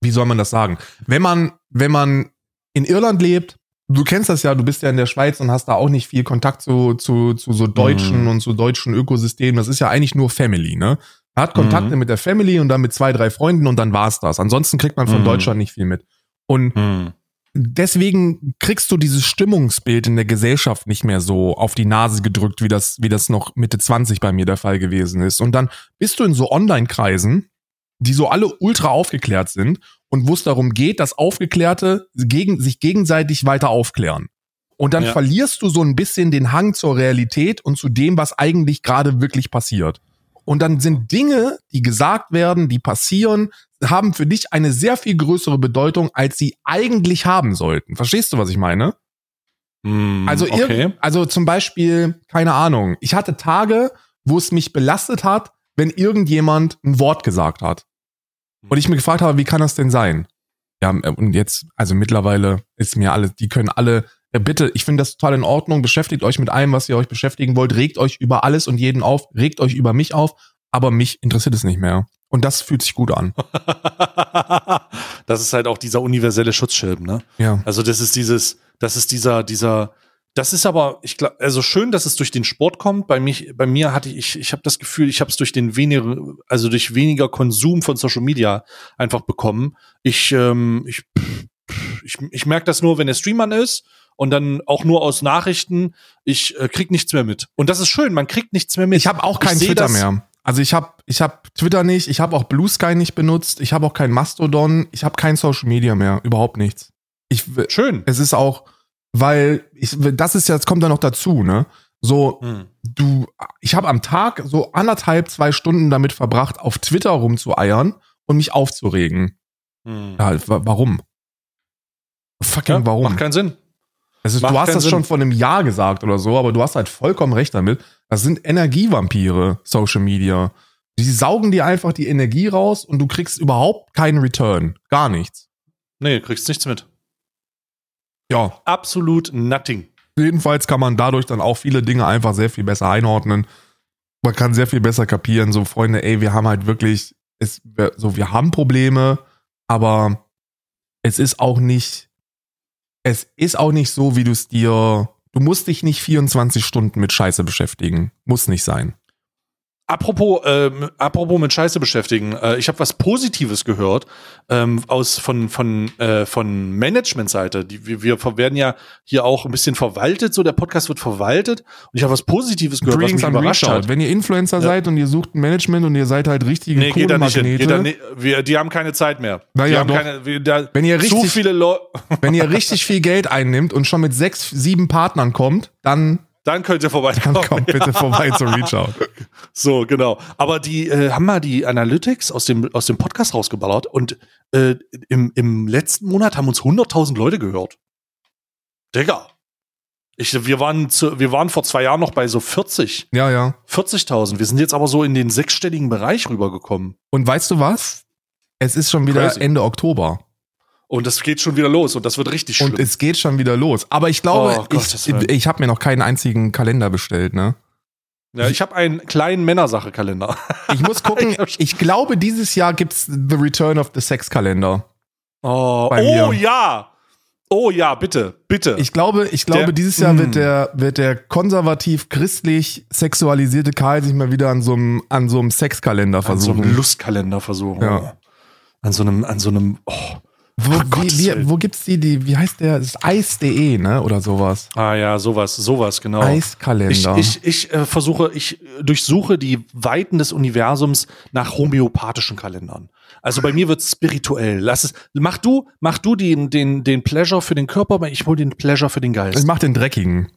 wie soll man das sagen? Wenn man, wenn man in Irland lebt, du kennst das ja, du bist ja in der Schweiz und hast da auch nicht viel Kontakt zu, zu, zu so deutschen mhm. und zu deutschen Ökosystemen. Das ist ja eigentlich nur Family, ne? Er hat Kontakte mhm. mit der Family und dann mit zwei, drei Freunden und dann war's das. Ansonsten kriegt man von mhm. Deutschland nicht viel mit. Und mhm. Deswegen kriegst du dieses Stimmungsbild in der Gesellschaft nicht mehr so auf die Nase gedrückt, wie das, wie das noch Mitte 20 bei mir der Fall gewesen ist. Und dann bist du in so Online-Kreisen, die so alle ultra aufgeklärt sind und wo es darum geht, dass Aufgeklärte gegen, sich gegenseitig weiter aufklären. Und dann ja. verlierst du so ein bisschen den Hang zur Realität und zu dem, was eigentlich gerade wirklich passiert. Und dann sind Dinge, die gesagt werden, die passieren, haben für dich eine sehr viel größere Bedeutung, als sie eigentlich haben sollten. Verstehst du, was ich meine? Hm, Also, okay. also zum Beispiel, keine Ahnung, ich hatte Tage, wo es mich belastet hat, wenn irgendjemand ein Wort gesagt hat. Und ich mir gefragt habe, wie kann das denn sein? Ja, und jetzt, also mittlerweile ist mir alles, die können alle, bitte, ich finde das total in Ordnung, beschäftigt euch mit allem, was ihr euch beschäftigen wollt, regt euch über alles und jeden auf, regt euch über mich auf, aber mich interessiert es nicht mehr. Und das fühlt sich gut an. das ist halt auch dieser universelle Schutzschirm, ne? Ja. Also das ist dieses, das ist dieser, dieser, das ist aber, ich glaube, also schön, dass es durch den Sport kommt. Bei mich, bei mir hatte ich, ich habe das Gefühl, ich habe es durch den weniger, also durch weniger Konsum von Social Media einfach bekommen. Ich, ähm, ich, ich, ich merke das nur, wenn der Stream an ist und dann auch nur aus Nachrichten. Ich äh, krieg nichts mehr mit. Und das ist schön, man kriegt nichts mehr mit. Ich habe auch keinen Twitter mehr. Also ich habe ich hab Twitter nicht, ich habe auch Blue Sky nicht benutzt, ich habe auch kein Mastodon, ich habe kein Social Media mehr, überhaupt nichts. Ich, Schön. es ist auch, weil ich, das ist ja, das kommt da noch dazu, ne? So, Hm. du, ich habe am Tag so anderthalb, zwei Stunden damit verbracht, auf Twitter rumzueiern und mich aufzuregen. Hm. Ja, wa- warum? Fucking Ja, warum? Macht keinen Sinn. Ist, macht du hast das Sinn. schon vor einem Jahr gesagt oder so, aber du hast halt vollkommen recht damit. Das sind Energievampire, Social Media. Die saugen dir einfach die Energie raus und du kriegst überhaupt keinen Return. Gar nichts. Nee, du kriegst nichts mit. Ja, Absolut nothing. jedenfalls kann man dadurch dann auch viele Dinge einfach sehr viel besser einordnen. Man kann sehr viel besser kapieren, so Freunde, ey, wir haben halt wirklich, es, so, wir haben Probleme, aber es ist auch nicht, es ist auch nicht so, wie du es dir, du musst dich nicht 24 Stunden mit Scheiße beschäftigen. Muss nicht sein. Apropos, ähm, apropos mit Scheiße beschäftigen, äh, ich habe was Positives gehört ähm, aus von von äh, von Managementseite. Die, wir, wir werden ja hier auch ein bisschen verwaltet, so der Podcast wird verwaltet und ich habe was Positives gehört, Greetings was mich überrascht Reachout. hat. Wenn ihr Influencer Ja. seid und ihr sucht ein Management und ihr seid halt richtige Nee, geht da nicht hin. Geht da nicht, wir, die haben keine Zeit mehr. Na die doch. keine, wir, da, Wenn ihr zu richtig- viele Leute, wenn ihr richtig viel Geld einnimmt und schon mit sechs, sieben Partnern kommt, dann, dann könnt ihr dann vorbeikommen. kommt bitte vorbei zum Reachout. So, genau. Aber die äh, haben mal die Analytics aus dem, aus dem Podcast rausgeballert und äh, im, im letzten Monat haben uns 100.000 Leute gehört. Digga. Ich, wir, waren zu, wir waren vor zwei Jahren noch bei so 40, Ja, ja. 40.000. Wir sind jetzt aber so in den sechsstelligen Bereich rübergekommen. Und weißt du was? Es ist schon wieder Crazy. Ende Oktober. Und das geht schon wieder los und das wird richtig schlimm. Und es geht schon wieder los. Aber ich glaube, Oh, ich, ich habe mir noch keinen einzigen Kalender bestellt, ne? ja, ich habe einen kleinen Männersache-Kalender. Ich muss gucken, Ich glaube, dieses Jahr gibt's The Return of the Sex Kalender. Oh, oh ja. Oh ja, bitte, bitte. Ich glaube, ich glaube, Der- dieses Jahr Mm. wird der, wird der konservativ-christlich sexualisierte Karl sich mal wieder an so einem, an so einem Sexkalender an so versuchen. einem Lustkalender versuchen. Ja. An so einem, an so einem, oh. Wo, Ach, wie, wie, wo gibt's die, die, wie heißt der? Das ist Eis.de, ne? Oder sowas. Ah ja, sowas, sowas, genau. Eiskalender. Ich, ich, ich äh, versuche, ich durchsuche die Weiten des Universums nach homöopathischen Kalendern. Also bei mir wird spirituell. Lass es. Mach du, mach du den, den, den Pleasure für den Körper, aber ich hol den Pleasure für den ich Geist. mach den dreckigen.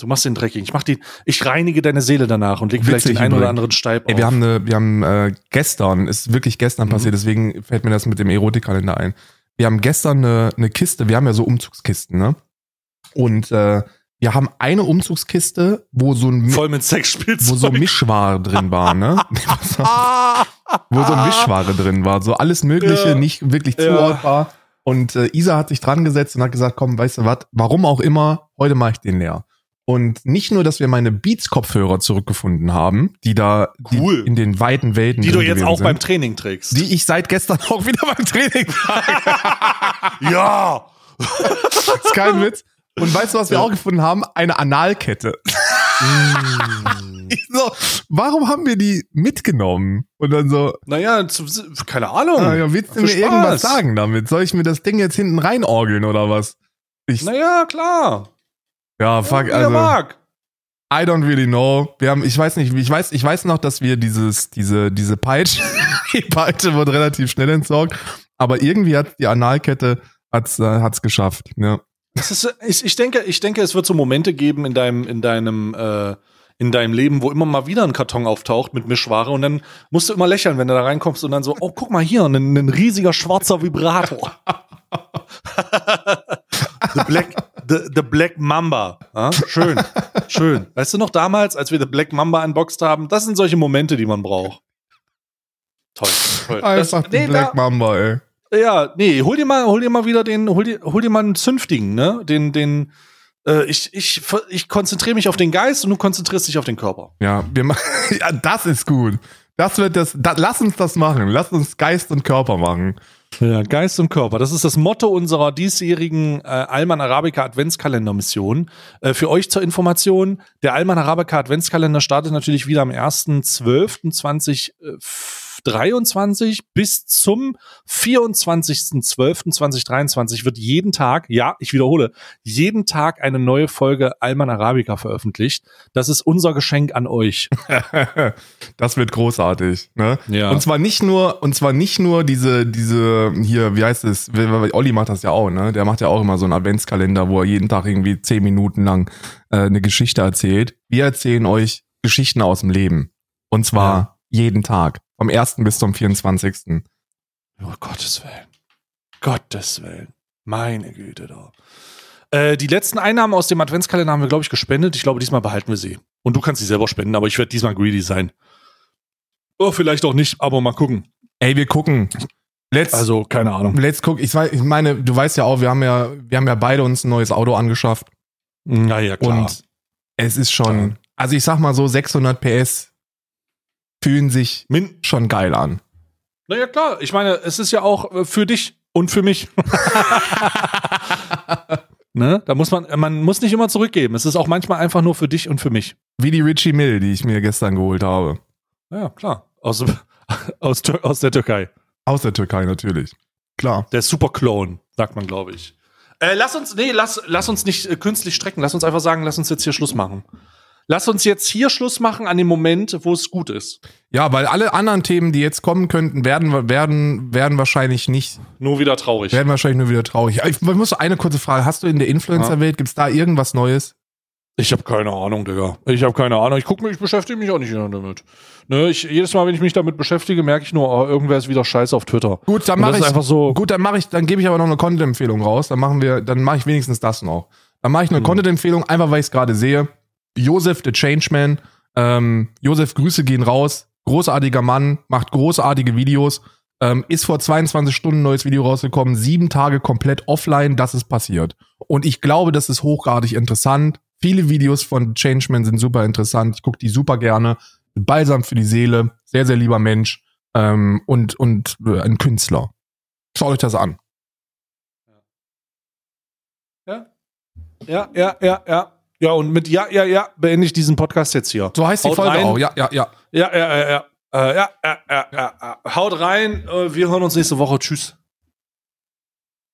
Du machst den dreckig. Ich mach die, ich reinige deine Seele danach und leg vielleicht Witzig den einen oder anderen Steib Ey, auf. wir haben eine, wir haben äh, gestern, ist wirklich gestern Mhm. passiert, deswegen fällt mir das mit dem Erotikkalender ein. Wir haben gestern eine, eine Kiste, wir haben ja so Umzugskisten, ne? Und äh, wir haben eine Umzugskiste, wo so ein Voll mit Sexspielzeug. wo so Mischware drin war, ne? wo so Mischware drin war, so alles Mögliche, Ja. nicht wirklich Ja. zuordbar. Und äh, Isa hat sich dran gesetzt und hat gesagt, komm, weißt du was, warum auch immer, heute mache ich den leer. Und nicht nur, dass wir meine Beats-Kopfhörer zurückgefunden haben, die da die Cool. in den weiten Welten die du jetzt auch sind, beim Training trägst. die ich seit gestern auch wieder beim Training ja! Das ist kein Witz. Und weißt du, was wir Ja. auch gefunden haben? Eine Analkette. Mm. So, warum haben wir die mitgenommen? Und dann so, naja, zu, keine Ahnung. ah, ja, willst du mir irgendwas Spaß. sagen damit? Soll ich mir das Ding jetzt hinten reinorgeln oder was? Ich, Naja, klar. Ja, fuck, also, mag. I don't really know. Wir haben, ich weiß nicht, ich weiß, ich weiß noch, dass wir dieses, diese, diese Peitsche, die Peitsche wurde relativ schnell entsorgt, aber irgendwie hat die Analkette hat's, äh, hat's geschafft, ja. Das ist, ich, ich denke, ich denke, es wird so Momente geben in deinem, in deinem, äh, in deinem Leben, wo immer mal wieder ein Karton auftaucht mit Mischware und dann musst du immer lächeln, wenn du da reinkommst und dann so, oh, guck mal hier, ein, ein riesiger schwarzer Vibrator. the, Black, the, the Black Mamba. Ja, schön, schön. Weißt du noch damals, als wir The Black Mamba unboxed haben? Das sind solche Momente, die man braucht. Toll, toll. Einfach Das- nee, Black da- Mamba, ey. ja, nee, hol dir mal, hol dir mal wieder den, hol dir, hol dir mal einen zünftigen, ne? Den, den, äh, ich, ich, ich konzentriere mich auf den Geist und du konzentrierst dich auf den Körper. Ja, wir machen. Ja, das ist gut. Das wird das, da, lass uns das machen. Lass uns Geist und Körper machen. Ja, Geist und Körper. Das ist das Motto unserer diesjährigen äh, Alman Arabica Adventskalender-Mission. Äh, für euch zur Information, der Alman Arabica Adventskalender startet natürlich wieder am 1.12.2023 bis zum 24.12.2023 wird jeden Tag, ja, ich wiederhole, jeden Tag eine neue Folge Alman Arabica veröffentlicht. Das ist unser Geschenk an euch. das wird großartig. Ne? Ja. Und zwar nicht nur, und zwar nicht nur diese, diese hier, wie heißt es? Olli macht das ja auch, ne? Der macht ja auch immer so einen Adventskalender, wo er jeden Tag irgendwie zehn Minuten lang äh, eine Geschichte erzählt. Wir erzählen euch Geschichten aus dem Leben. Und zwar Ja. jeden Tag. Vom 1. bis zum 24. Oh, Gottes Willen. Gottes Willen. Meine Güte da. Äh, die letzten Einnahmen aus dem Adventskalender haben wir, glaube ich, gespendet. Ich glaube, diesmal behalten wir sie. Und du kannst sie selber spenden, aber ich werde diesmal greedy sein. Oh, vielleicht auch nicht, aber mal gucken. Ey, wir gucken. Let's, Also, keine Ahnung. let's guck. Ich, ich meine, du weißt ja auch, wir haben ja, wir haben ja beide uns ein neues Auto angeschafft. Naja, klar. Und es ist schon, also ich sag mal so, 600 PS fühlen sich Min schon geil an. naja, klar. Ich meine, es ist ja auch äh, für dich und für mich. ne? Da muss man, man muss nicht immer zurückgeben. Es ist auch manchmal einfach nur für dich und für mich. Wie die Richie Mill, die ich mir gestern geholt habe. Ja, klar. Aus, aus, aus der Türkei. Aus der Türkei natürlich. Klar. Der Super-Clone, sagt man, glaube ich. Äh, lass uns, nee, lass, lass uns nicht äh, künstlich strecken. Lass uns einfach sagen, lass uns jetzt hier Schluss machen. Lass uns jetzt hier Schluss machen an dem Moment, wo es gut ist. Ja, weil alle anderen Themen, die jetzt kommen könnten, werden, werden, werden wahrscheinlich nicht, Nur wieder traurig. werden wahrscheinlich nur wieder traurig. Ich muss eine kurze Frage. Hast du in der Influencer-Welt, gibt's da irgendwas Neues? Ich habe keine Ahnung, Digga. Ich habe keine Ahnung. Ich guck mich, ich beschäftige mich auch nicht damit. Ne, ich, jedes Mal, wenn ich mich damit beschäftige, merke ich nur, oh, irgendwer ist wieder scheiße auf Twitter. Gut, dann mache ich, einfach so. gut, dann mache ich, dann gebe ich aber noch eine Content-Empfehlung raus. Dann machen wir, dann mache ich wenigstens das noch. Dann mache ich eine Hm. Content-Empfehlung, einfach weil ich es gerade sehe. Josef, the Changeman. Ähm, Josef, Grüße gehen raus. Großartiger Mann, macht großartige Videos. Ähm, ist vor 22 Stunden ein neues Video rausgekommen. Sieben Tage komplett offline, das ist passiert. Und ich glaube, das ist hochgradig interessant. Viele Videos von Changeman sind super interessant. Ich gucke die super gerne. Balsam für die Seele. Sehr, sehr lieber Mensch. Ähm, und, und äh, ein Künstler. Schaut euch das an. Ja, ja, ja, ja. Ja, ja und mit Ja, ja, ja beende ich diesen Podcast jetzt hier. So heißt die Haut Folge rein. auch. Ja, ja, ja. Ja, ja, ja, ja. Äh, ja, ja, ja, ja. Haut rein. Äh, wir hören uns nächste Woche. Tschüss.